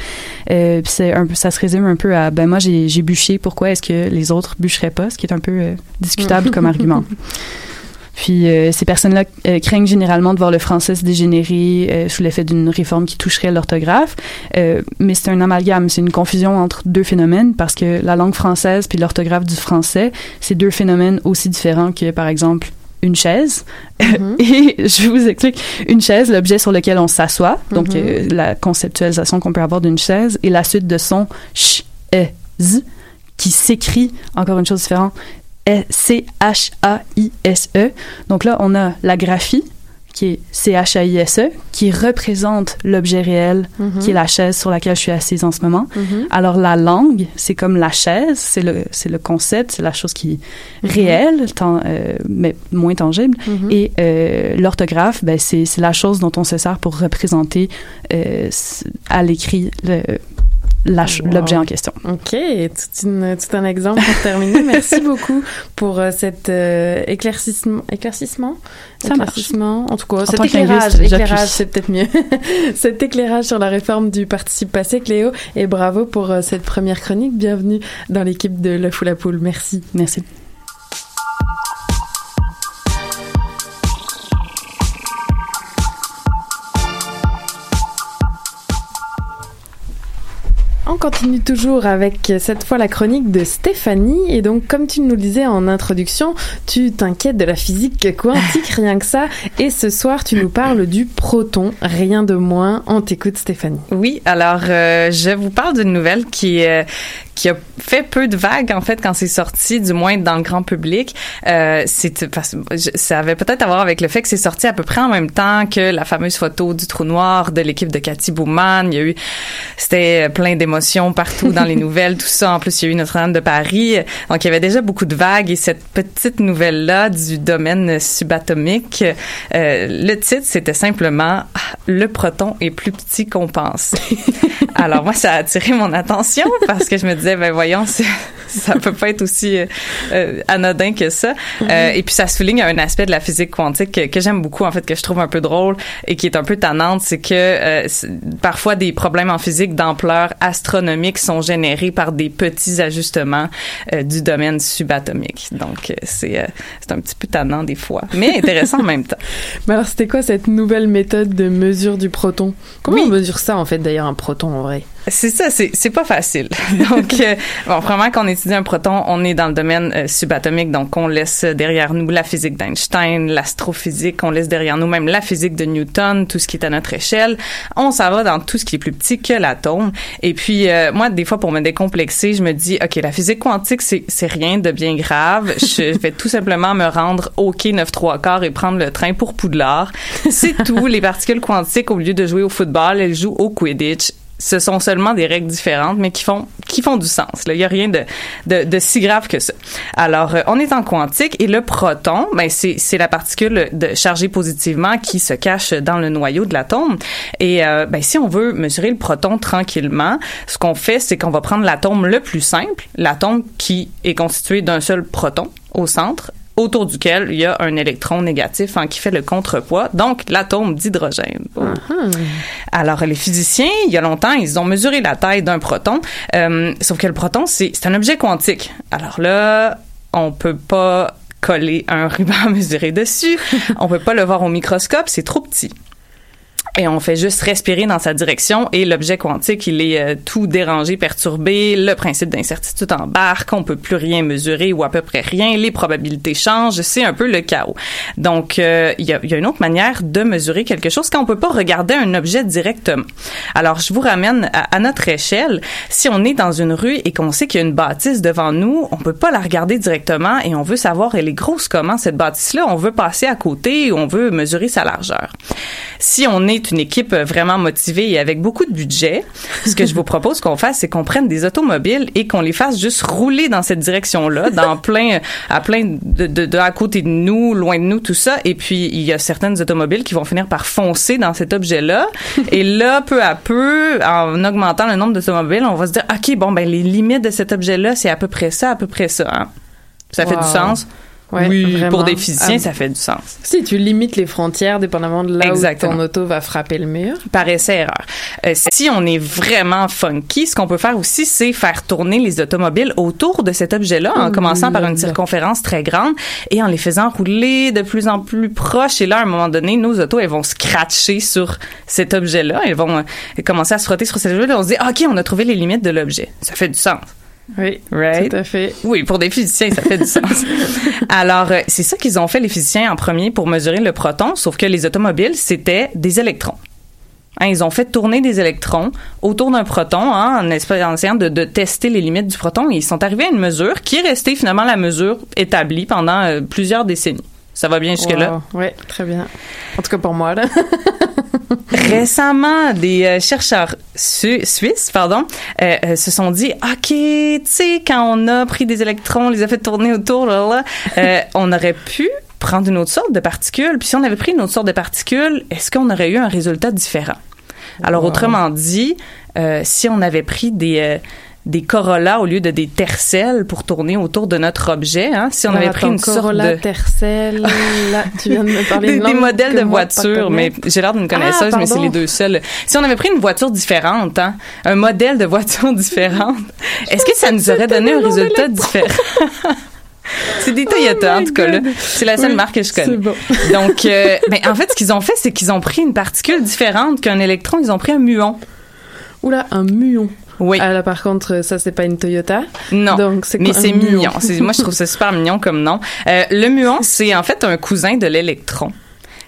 Euh, c'est un peu, ça se résume un peu à, ben moi j'ai j'ai bûché, pourquoi est-ce que les autres bûcheraient pas, ce qui est un peu euh, discutable comme argument. Puis euh, ces personnes-là euh, craignent généralement de voir le français se dégénérer euh, sous l'effet d'une réforme qui toucherait l'orthographe. Mais c'est un amalgame, c'est une confusion entre deux phénomènes parce que la langue française puis l'orthographe du français, c'est deux phénomènes aussi différents que, par exemple, une chaise. Et je vous explique. Une chaise, l'objet sur lequel on s'assoit, donc
Mhm.
euh, la conceptualisation qu'on peut avoir d'une chaise, et la suite de son ch, e, z, qui s'écrit, encore une chose différente, C-H-A-I-S-E. Donc là, on a la graphie, qui est C-H-A-I-S-E, qui représente l'objet réel,
Mhm.
qui est la chaise sur laquelle je suis assise en ce moment.
Mhm.
Alors la langue, c'est comme la chaise, c'est le, le concept, c'est la chose qui est réelle, tant, euh, mais moins tangible. Et euh, l'orthographe, ben, c'est, la chose dont on se sert pour représenter euh, à l'écrit
Wow.
l'objet en question.
OK, tout, une, tout un exemple pour terminer. Merci beaucoup pour euh, cet euh, éclaircissement. Éclaircissement?
Ça marche.
Éclaircissement, En tout cas,
En
cet éclairage, éclairage, c'est peut-être mieux. cet éclairage sur la réforme du participe passé, Cléo. Et bravo pour euh, cette première chronique. Bienvenue dans l'équipe de Le Fou la Poule. Merci.
Merci.
On continue toujours avec cette fois la chronique de Stéphanie. Et donc, comme tu nous le disais en introduction, tu t'inquiètes de la physique quantique, rien que ça. Et ce soir, tu nous parles du proton, rien de moins. On t'écoute, Stéphanie.
Oui, alors euh, je vous parle d'une nouvelle qui euh, qui a fait peu de vagues en fait quand c'est sorti, du moins dans le grand public. Euh, c'est ça avait peut-être à voir avec le fait que c'est sorti à peu près en même temps que la fameuse photo du trou noir de l'équipe de Cathy Bowman. Il y a eu c'était plein d'émotions partout dans les nouvelles, tout ça. En plus, il y a eu Notre-Dame de Paris. Donc il y avait déjà beaucoup de vagues et cette petite nouvelle là du domaine subatomique, euh, le titre c'était simplement Ah, le proton est plus petit qu'on pense. Alors moi, ça a attiré mon attention parce que je me disais, ben voyons, c'est- ça peut pas être aussi euh, euh, anodin que ça. Euh, et puis ça souligne un aspect de la physique quantique que, que j'aime beaucoup, en fait, que je trouve un peu drôle et qui est un peu tannante, c'est que euh, parfois des problèmes en physique d'ampleur astronomique sont générés par des petits ajustements du domaine subatomique. Donc c'est euh, c'est un petit peu tannant des fois, mais intéressant en même temps.
Mais alors, c'était quoi cette nouvelle méthode de mesure du proton? Comment on mesure ça, en fait, d'ailleurs, un proton, en vrai?
C'est ça, c'est c'est pas facile. Donc, euh, bon, vraiment, quand on étudie un proton, on est dans le domaine euh, subatomique, donc on laisse derrière nous la physique d'Einstein, l'astrophysique, on laisse derrière nous même la physique de Newton, tout ce qui est à notre échelle. On s'en va dans tout ce qui est plus petit que l'atome. Et puis, euh, moi, des fois, pour me décomplexer, je me dis, OK, la physique quantique, c'est c'est rien de bien grave. Je vais tout simplement me rendre au quai 9 3 quarts et prendre le train pour Poudlard. C'est tout. Les particules quantiques, au lieu de jouer au football, elles jouent au Quidditch ce sont seulement des règles différentes, mais qui font qui font du sens. Là, il y a rien de, de de si grave que ça. Alors, euh, on est en quantique et le proton, ben c'est c'est la particule de, chargée positivement qui se cache dans le noyau de l'atome. Et euh, ben si on veut mesurer le proton tranquillement, ce qu'on fait, c'est qu'on va prendre l'atome le plus simple, l'atome qui est constitué d'un seul proton au centre autour duquel il y a un électron négatif hein, qui fait le contrepoids, donc l'atome d'hydrogène. Alors, les physiciens, il y a longtemps, ils ont mesuré la taille d'un proton, euh, sauf que le proton, c'est c'est un objet quantique. Alors là, on peut pas coller un ruban à mesurer dessus, on peut pas le voir au microscope, c'est trop petit. Et on fait juste respirer dans sa direction et l'objet quantique il est euh, tout dérangé, perturbé, le principe d'incertitude embarque, on peut plus rien mesurer ou à peu près rien, les probabilités changent, c'est un peu le chaos. Donc euh, il y, a, une autre manière de mesurer quelque chose quand on peut pas regarder un objet directement. Alors je vous ramène à, à notre échelle, si on est dans une rue et qu'on sait qu'il y a une bâtisse devant nous, on peut pas la regarder directement et on veut savoir elle est grosse comment cette bâtisse là, on veut passer à côté, on veut mesurer sa largeur. Si on est une équipe vraiment motivée et avec beaucoup de budget, ce que je vous propose qu'on fasse, c'est qu'on prenne des automobiles et qu'on les fasse juste rouler dans cette direction-là, dans plein, à plein de, de, de, à côté de nous, loin de nous, tout ça. Et puis, il y a certaines automobiles qui vont finir par foncer dans cet objet-là. et là, peu à peu, en augmentant le nombre d'automobiles, on va se dire, OK, bon, ben, les limites de cet objet-là, c'est à peu près ça, à peu près ça. Hein? Ça fait du sens?
Ouais,
oui,
vraiment.
pour des physiciens,
Ah,
ça fait du sens.
Si tu limites les frontières dépendamment de là
Exactement.
où ton auto va frapper le mur.
Par essai erreur. Euh, si on est vraiment funky, ce qu'on peut faire aussi, c'est faire tourner les automobiles autour de cet objet-là, en
Oh
commençant par une circonférence très grande et en les faisant rouler de plus en plus proches. Et là, à un moment donné, nos autos, elles vont scratcher sur cet objet-là. Elles vont euh, commencer à se frotter sur cet objet-là. On se dit, Ah, OK, on a trouvé les limites de l'objet. Ça fait du sens.
Oui,
right?
tout à fait.
Oui, pour des physiciens, ça fait du sens. Alors, euh, c'est ça qu'ils ont fait, les physiciens, en premier, pour mesurer le proton, sauf que les automobiles, c'était des électrons. Hein, ils ont fait tourner des électrons autour d'un proton hein, en essayant de, de tester les limites du proton et ils sont arrivés à une mesure qui est restée finalement la mesure établie pendant euh, plusieurs décennies. Ça va bien jusque-là?
Oui, très bien. En tout cas pour moi, là.
Récemment, des euh, chercheurs su- suisses, pardon, euh, euh, se sont dit, ok, tu sais, quand on a pris des électrons, on les a fait tourner autour, là, là, euh, on aurait pu prendre une autre sorte de particules. Puis si on avait pris une autre sorte de particules, est-ce qu'on aurait eu un résultat différent? Alors
Wow.
autrement dit, euh, si on avait pris des euh, des corollas au lieu de des tercelles pour tourner autour de notre objet, hein, si on avait pris une sorte
Corolla,
de
Tercel, là, tu viens de me parler
des,
de
des modèles de voitures, mais j'ai l'air d'une connaisseuse,
Ah,
mais c'est les deux seuls. Si on avait pris une voiture différente, hein, un modèle de voiture différente, est-ce que ça nous aurait donné un résultat différent? C'est des Toyota, en tout cas, là. C'est la seule
Oh Oui,
marque que je connais.
c'est bon.
Donc, euh, ben, en fait, ce qu'ils ont fait, c'est qu'ils ont pris une particule différente qu'un électron. Ils ont pris un muon.
Oula, un muon.
Oui.
Ah, là, par contre, ça, c'est pas une Toyota.
Non.
Donc, c'est
mais c'est mignon. Moi, je trouve ça super mignon comme nom. Euh, le muon, c'est en fait un cousin de l'électron.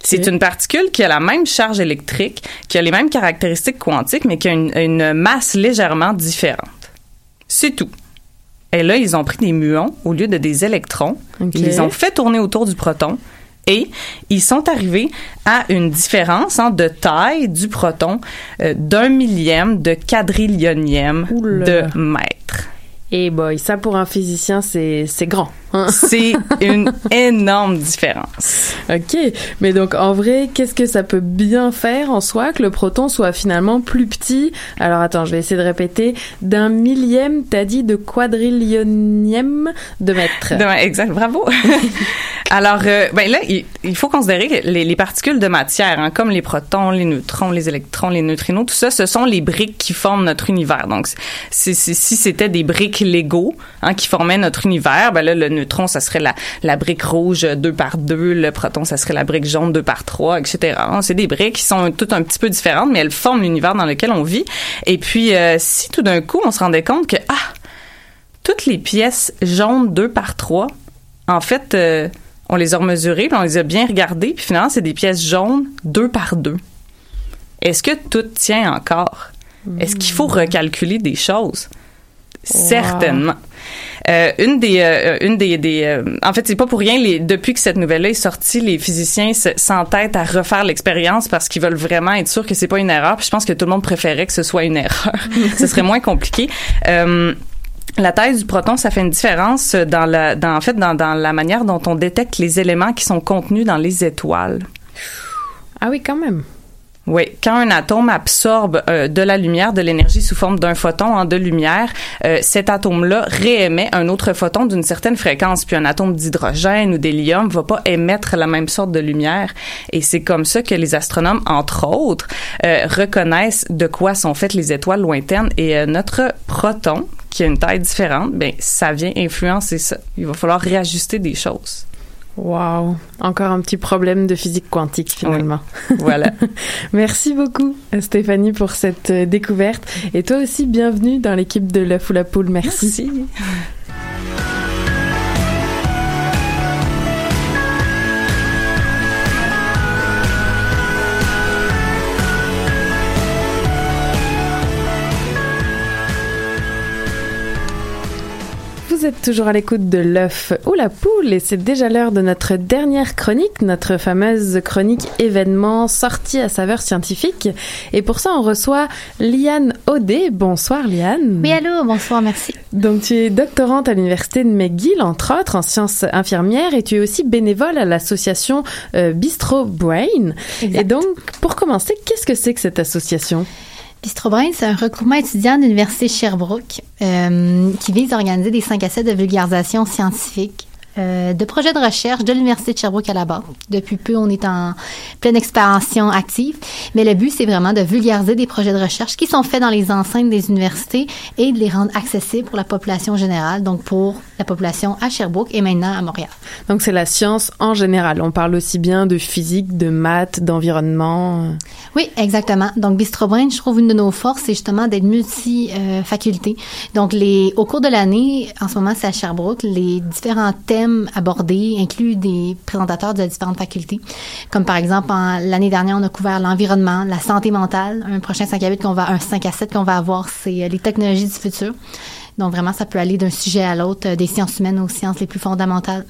C'est une particule qui a la même charge électrique, qui a les mêmes caractéristiques quantiques, mais qui a une, une masse légèrement différente. C'est tout. Et là, ils ont pris des muons au lieu de des électrons. Ils les ont fait tourner autour du proton. Et ils sont arrivés à une différence hein, de taille du proton euh, d'un millième de quadrillionième
Oula.
de mètre.
Et boy, ça pour un physicien, c'est grand.
C'est une énorme différence.
Ok, mais donc en vrai, qu'est-ce que ça peut bien faire en soi que le proton soit finalement plus petit? Alors attends, je vais essayer de répéter. D'un millième, t'as dit de quadrillionième de mètre.
Exact, bravo. Alors, euh, ben là, il, il faut considérer que les, les particules de matière, hein, comme les protons, les neutrons, les électrons, les neutrinos, tout ça, ce sont les briques qui forment notre univers. Donc, si c'était des briques Lego hein, qui formaient notre univers, ben là, le neutron, ça serait la, la brique rouge 2 par 2, le proton, ça serait la brique jaune 2 par 3, etc. Hein, C'est des briques qui sont toutes un petit peu différentes, mais elles forment l'univers dans lequel on vit. Et puis, euh, si tout d'un coup, on se rendait compte que, ah, toutes les pièces jaunes 2 par 3, en fait, euh, on les a remesurées, puis on les a bien regardées, puis finalement, c'est des pièces jaunes 2 par 2. Est-ce que tout tient encore? Est-ce qu'il faut recalculer des choses? Certainement. Euh, une des, euh, une des, des euh, en fait, c'est pas pour rien. Les, depuis que cette nouvelle-là est sortie, les physiciens se- s'entêtent à refaire l'expérience parce qu'ils veulent vraiment être sûrs que c'est pas une erreur. Puis je pense que tout le monde préférait que ce soit une erreur. ce serait moins compliqué. Euh, la taille du proton, ça fait une différence dans la, dans, en fait, dans, dans la manière dont on détecte les éléments qui sont contenus dans les étoiles.
Ah oui, quand même.
Oui, quand un atome absorbe euh, de la lumière, de l'énergie sous forme d'un photon en de lumière, euh, cet atome-là réémet un autre photon d'une certaine fréquence. Puis un atome d'hydrogène ou d'hélium va pas émettre la même sorte de lumière. Et c'est comme ça que les astronomes, entre autres, euh, reconnaissent de quoi sont faites les étoiles lointaines. Et euh, notre proton, qui a une taille différente, ben ça vient influencer ça. Il va falloir réajuster des choses.
Wow, encore un petit problème de physique quantique finalement.
Voilà.
Merci beaucoup Stéphanie pour cette euh, découverte et toi aussi bienvenue dans l'équipe de l'œuf ou la poule. Merci.
Merci.
Vous êtes toujours à l'écoute de l'œuf ou la poule et c'est déjà l'heure de notre dernière chronique, notre fameuse chronique événement sortie à saveur scientifique. Et pour ça, on reçoit Liane Audet. Bonsoir Liane.
Oui, allô, bonsoir, merci.
Donc tu es doctorante à l'université de McGill, entre autres, en sciences infirmières et tu es aussi bénévole à l'association euh, Bistro Brain. Et donc, pour commencer, qu'est-ce que c'est que cette association?
C'est un regroupement étudiant de l'Université Sherbrooke euh, qui vise à organiser des 5 à 7 de vulgarisation scientifique euh, de projets de recherche de l'Université de Sherbrooke à la base. Depuis peu, on est en pleine expansion active, mais le but, c'est vraiment de vulgariser des projets de recherche qui sont faits dans les enceintes des universités et de les rendre accessibles pour la population générale, donc pour la population à Sherbrooke et maintenant à Montréal.
Donc c'est la science en général. On parle aussi bien de physique, de maths, d'environnement.
Oui, exactement. Donc Bistrobrain, je trouve une de nos forces, c'est justement d'être multi-facultés. Donc les, au cours de l'année, en ce moment, c'est à Sherbrooke, les différents thèmes abordés incluent des présentateurs de différentes facultés. Comme par exemple, l'année dernière, on a couvert l'environnement, la santé mentale. Un prochain 5 à 8 qu'on va, un 5 à 7 qu'on va avoir, c'est euh, les technologies du futur. Donc vraiment, ça peut aller d'un sujet à l'autre, euh, des sciences humaines aux sciences les plus fondamentales.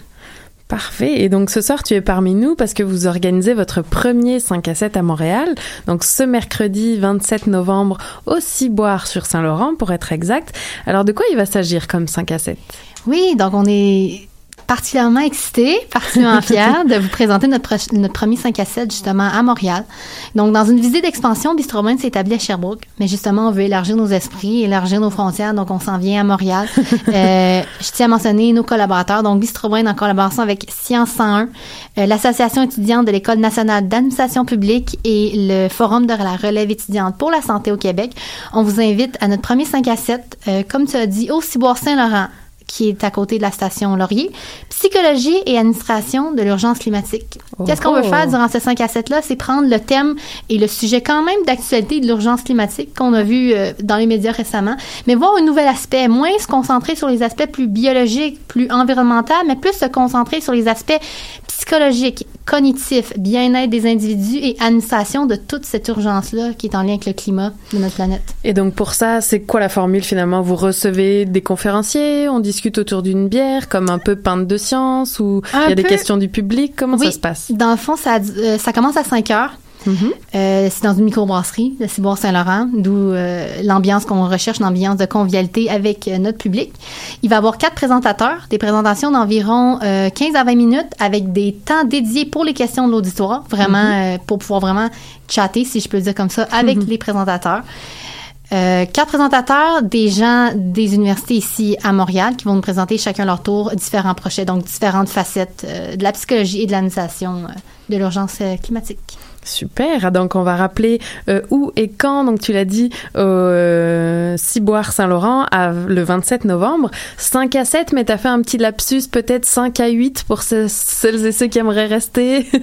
Parfait. Et donc ce soir, tu es parmi nous parce que vous organisez votre premier 5 à 7 à Montréal. Donc ce mercredi 27 novembre au Ciboire sur Saint-Laurent pour être exact. Alors de quoi il va s'agir comme 5 à 7?
Oui, donc on est particulièrement excités, particulièrement fiers de vous présenter notre, notre premier 5 à 7 justement à Montréal. Donc dans une visite d'expansion, Bistrobrain s'est établi à Sherbrooke, mais justement on veut élargir nos esprits, élargir nos frontières, donc on s'en vient à Montréal. Euh, je tiens à mentionner nos collaborateurs, donc Bistrobrain en collaboration avec Science 101, euh, l'Association étudiante de l'École nationale d'administration publique et le Forum de la relève étudiante pour la santé au Québec. On vous invite à notre premier 5 à 7, euh, comme tu as dit, au Ciboire Saint-Laurent qui est à côté de la station Laurier. Psychologie et administration de l'urgence climatique. Qu'est-ce qu'on veut
Oh.
faire durant ce 5 à 7-là? C'est prendre le thème et le sujet quand même d'actualité de l'urgence climatique qu'on a vu euh, dans les médias récemment, mais voir un nouvel aspect, moins se concentrer sur les aspects plus biologiques, plus environnementaux, mais plus se concentrer sur les aspects psychologiques, cognitifs, bien-être des individus et administration de toute cette urgence-là qui est en lien avec le climat de notre planète.
Et donc pour ça, c'est quoi la formule finalement? Vous recevez des conférenciers, on discute autour d'une bière, comme un peu pinte de science, ou il y a des questions du public? Comment
Oui.
ça se passe?
Dans le fond, ça, euh, ça commence à 5 heures. Euh, c'est dans une microbrasserie, le Ciboire Saint-Laurent, d'où euh, l'ambiance qu'on recherche, l'ambiance de convivialité avec euh, notre public. Il va y avoir quatre présentateurs, des présentations d'environ euh, 15 à 20 minutes avec des temps dédiés pour les questions de l'auditoire, vraiment euh, pour pouvoir vraiment chatter, si je peux le dire comme ça, avec
Mhm.
les présentateurs. Euh, quatre présentateurs, des gens des universités ici à Montréal qui vont nous présenter chacun leur tour différents projets, donc différentes facettes euh, de la psychologie et de l'administration euh, de l'urgence euh, climatique.
Super. Ah, Donc, on va rappeler euh, où et quand. Donc, tu l'as dit, au euh, Ciboire Saint-Laurent, le 27 novembre. 5 à 7, mais t'as fait un petit lapsus, peut-être 5 à 8 pour ce- celles et ceux qui aimeraient rester.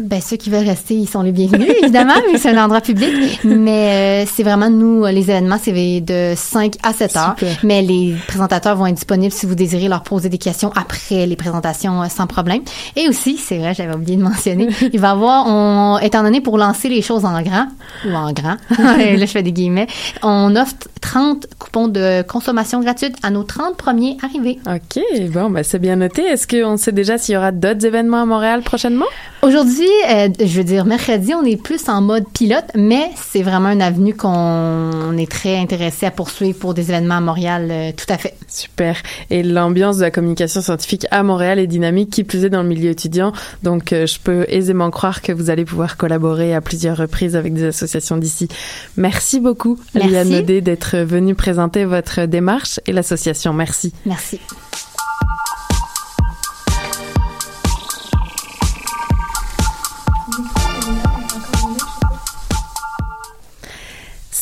Ben, ceux qui veulent rester, ils sont les bienvenus, évidemment, que c'est un endroit public. Mais euh, c'est vraiment, nous, euh, les événements, c'est de 5 à 7 heures.
Super.
Mais les présentateurs vont être disponibles si vous désirez leur poser des questions après les présentations euh, sans problème. Et aussi, c'est vrai, j'avais oublié de mentionner, il va y avoir, on, étant donné pour lancer les choses en grand, ou en grand, là je fais des guillemets, on offre 30 coupons de consommation gratuite à nos 30 premiers arrivés.
OK. Bon, ben, c'est bien noté. Est-ce qu'on sait déjà s'il y aura d'autres événements à Montréal prochainement?
Aujourd'hui, euh, je veux dire, mercredi, on est plus en mode pilote, mais c'est vraiment une avenue qu'on est très intéressé à poursuivre pour des événements à Montréal, euh, tout à fait.
Super. Et l'ambiance de la communication scientifique à Montréal est dynamique, qui plus est dans le milieu étudiant. Donc, euh, je peux aisément croire que vous allez pouvoir collaborer à plusieurs reprises avec des associations d'ici. Merci beaucoup,
Merci.
Liane d'être venue présenter votre démarche et l'association. Merci.
Merci.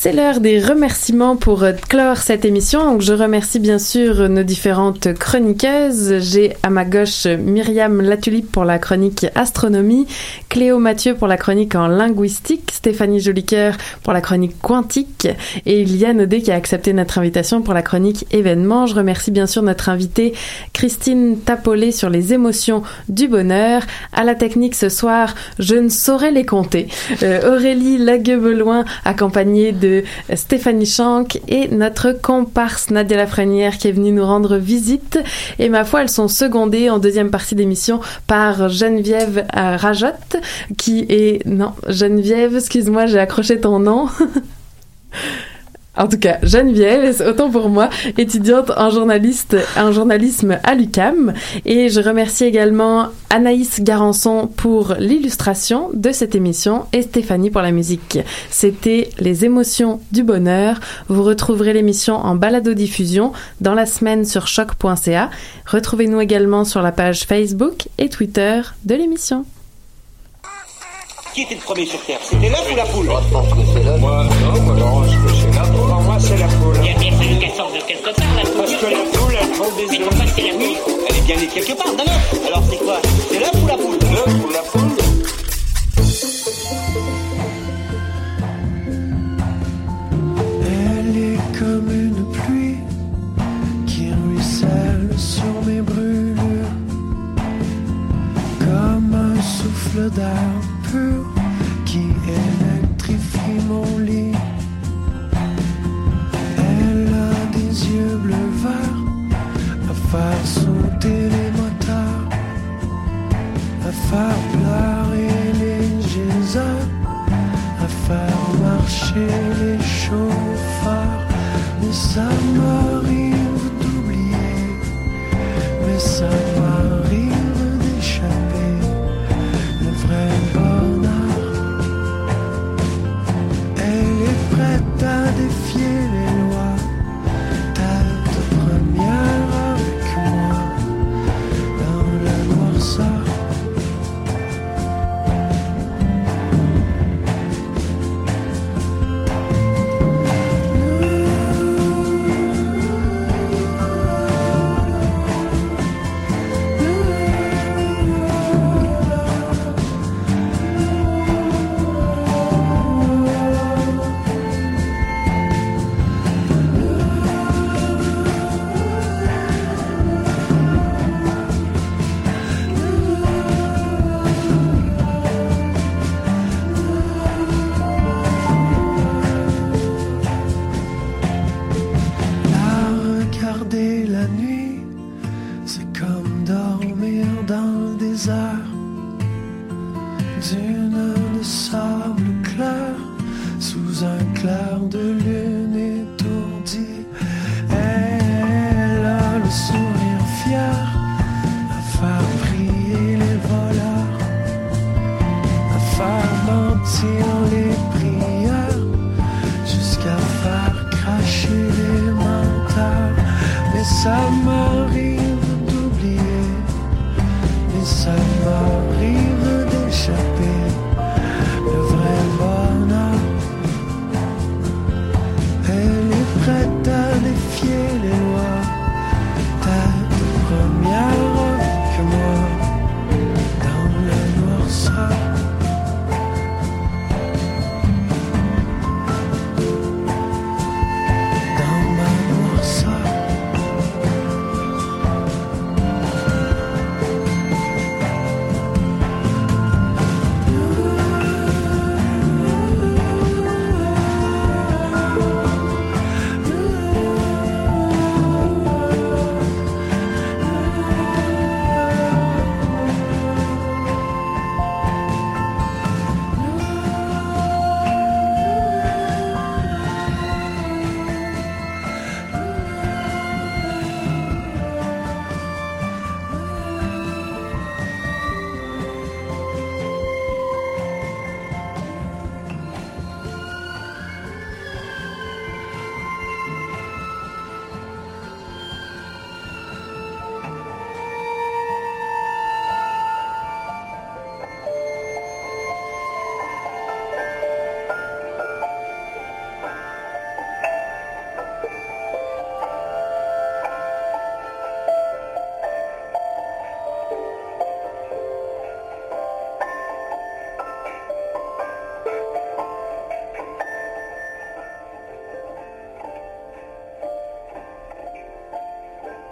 C'est l'heure des remerciements pour euh, clore cette émission. Donc, je remercie bien sûr nos différentes chroniqueuses. J'ai à ma gauche Myriam Latulipe pour la chronique astronomie, Cléo Mathieu pour la chronique en linguistique, Stéphanie Jolicoeur pour la chronique quantique et Liane Audet qui a accepté notre invitation pour la chronique événement. Je remercie bien sûr notre invitée Christine Tapolé sur les émotions du bonheur. À la technique ce soir, je ne saurais les compter. Euh, Aurélie Laguebeloin accompagnée de Stéphanie Chanck et notre comparse Nadia Lafrenière qui est venue nous rendre visite. Et ma foi, elles sont secondées en deuxième partie d'émission par Geneviève euh, Rajotte, qui est... Non, Geneviève, excuse-moi, j'ai accroché ton nom. En tout cas, Geneviève, autant pour moi, étudiante en journaliste, en journalisme à l'UCAM. Et je remercie également Anaïs Garançon pour l'illustration de cette émission et Stéphanie pour la musique. C'était Les émotions du bonheur. Vous retrouverez l'émission en balado-diffusion dans la semaine sur choc.ca. Retrouvez-nous également sur la page Facebook et Twitter de l'émission.
Qui était le premier sur Terre? C'était l'œuf ou la poule?
Moi, je pense que c'est l'œuf. Moi, non, moi, je c'est la poule.
Il a bien fallu qu'elle sorte de quelque part, la poule.
Parce que la poule, elle prend des
Mais
œufs.
pourquoi c'est la poule Elle est bien née quelque part, d'un œuf. Alors c'est quoi? C'est l'œuf ou la poule
L'œuf ou la poule
Elle est comme une pluie qui ruisselle sur mes brûlures, comme un souffle d'air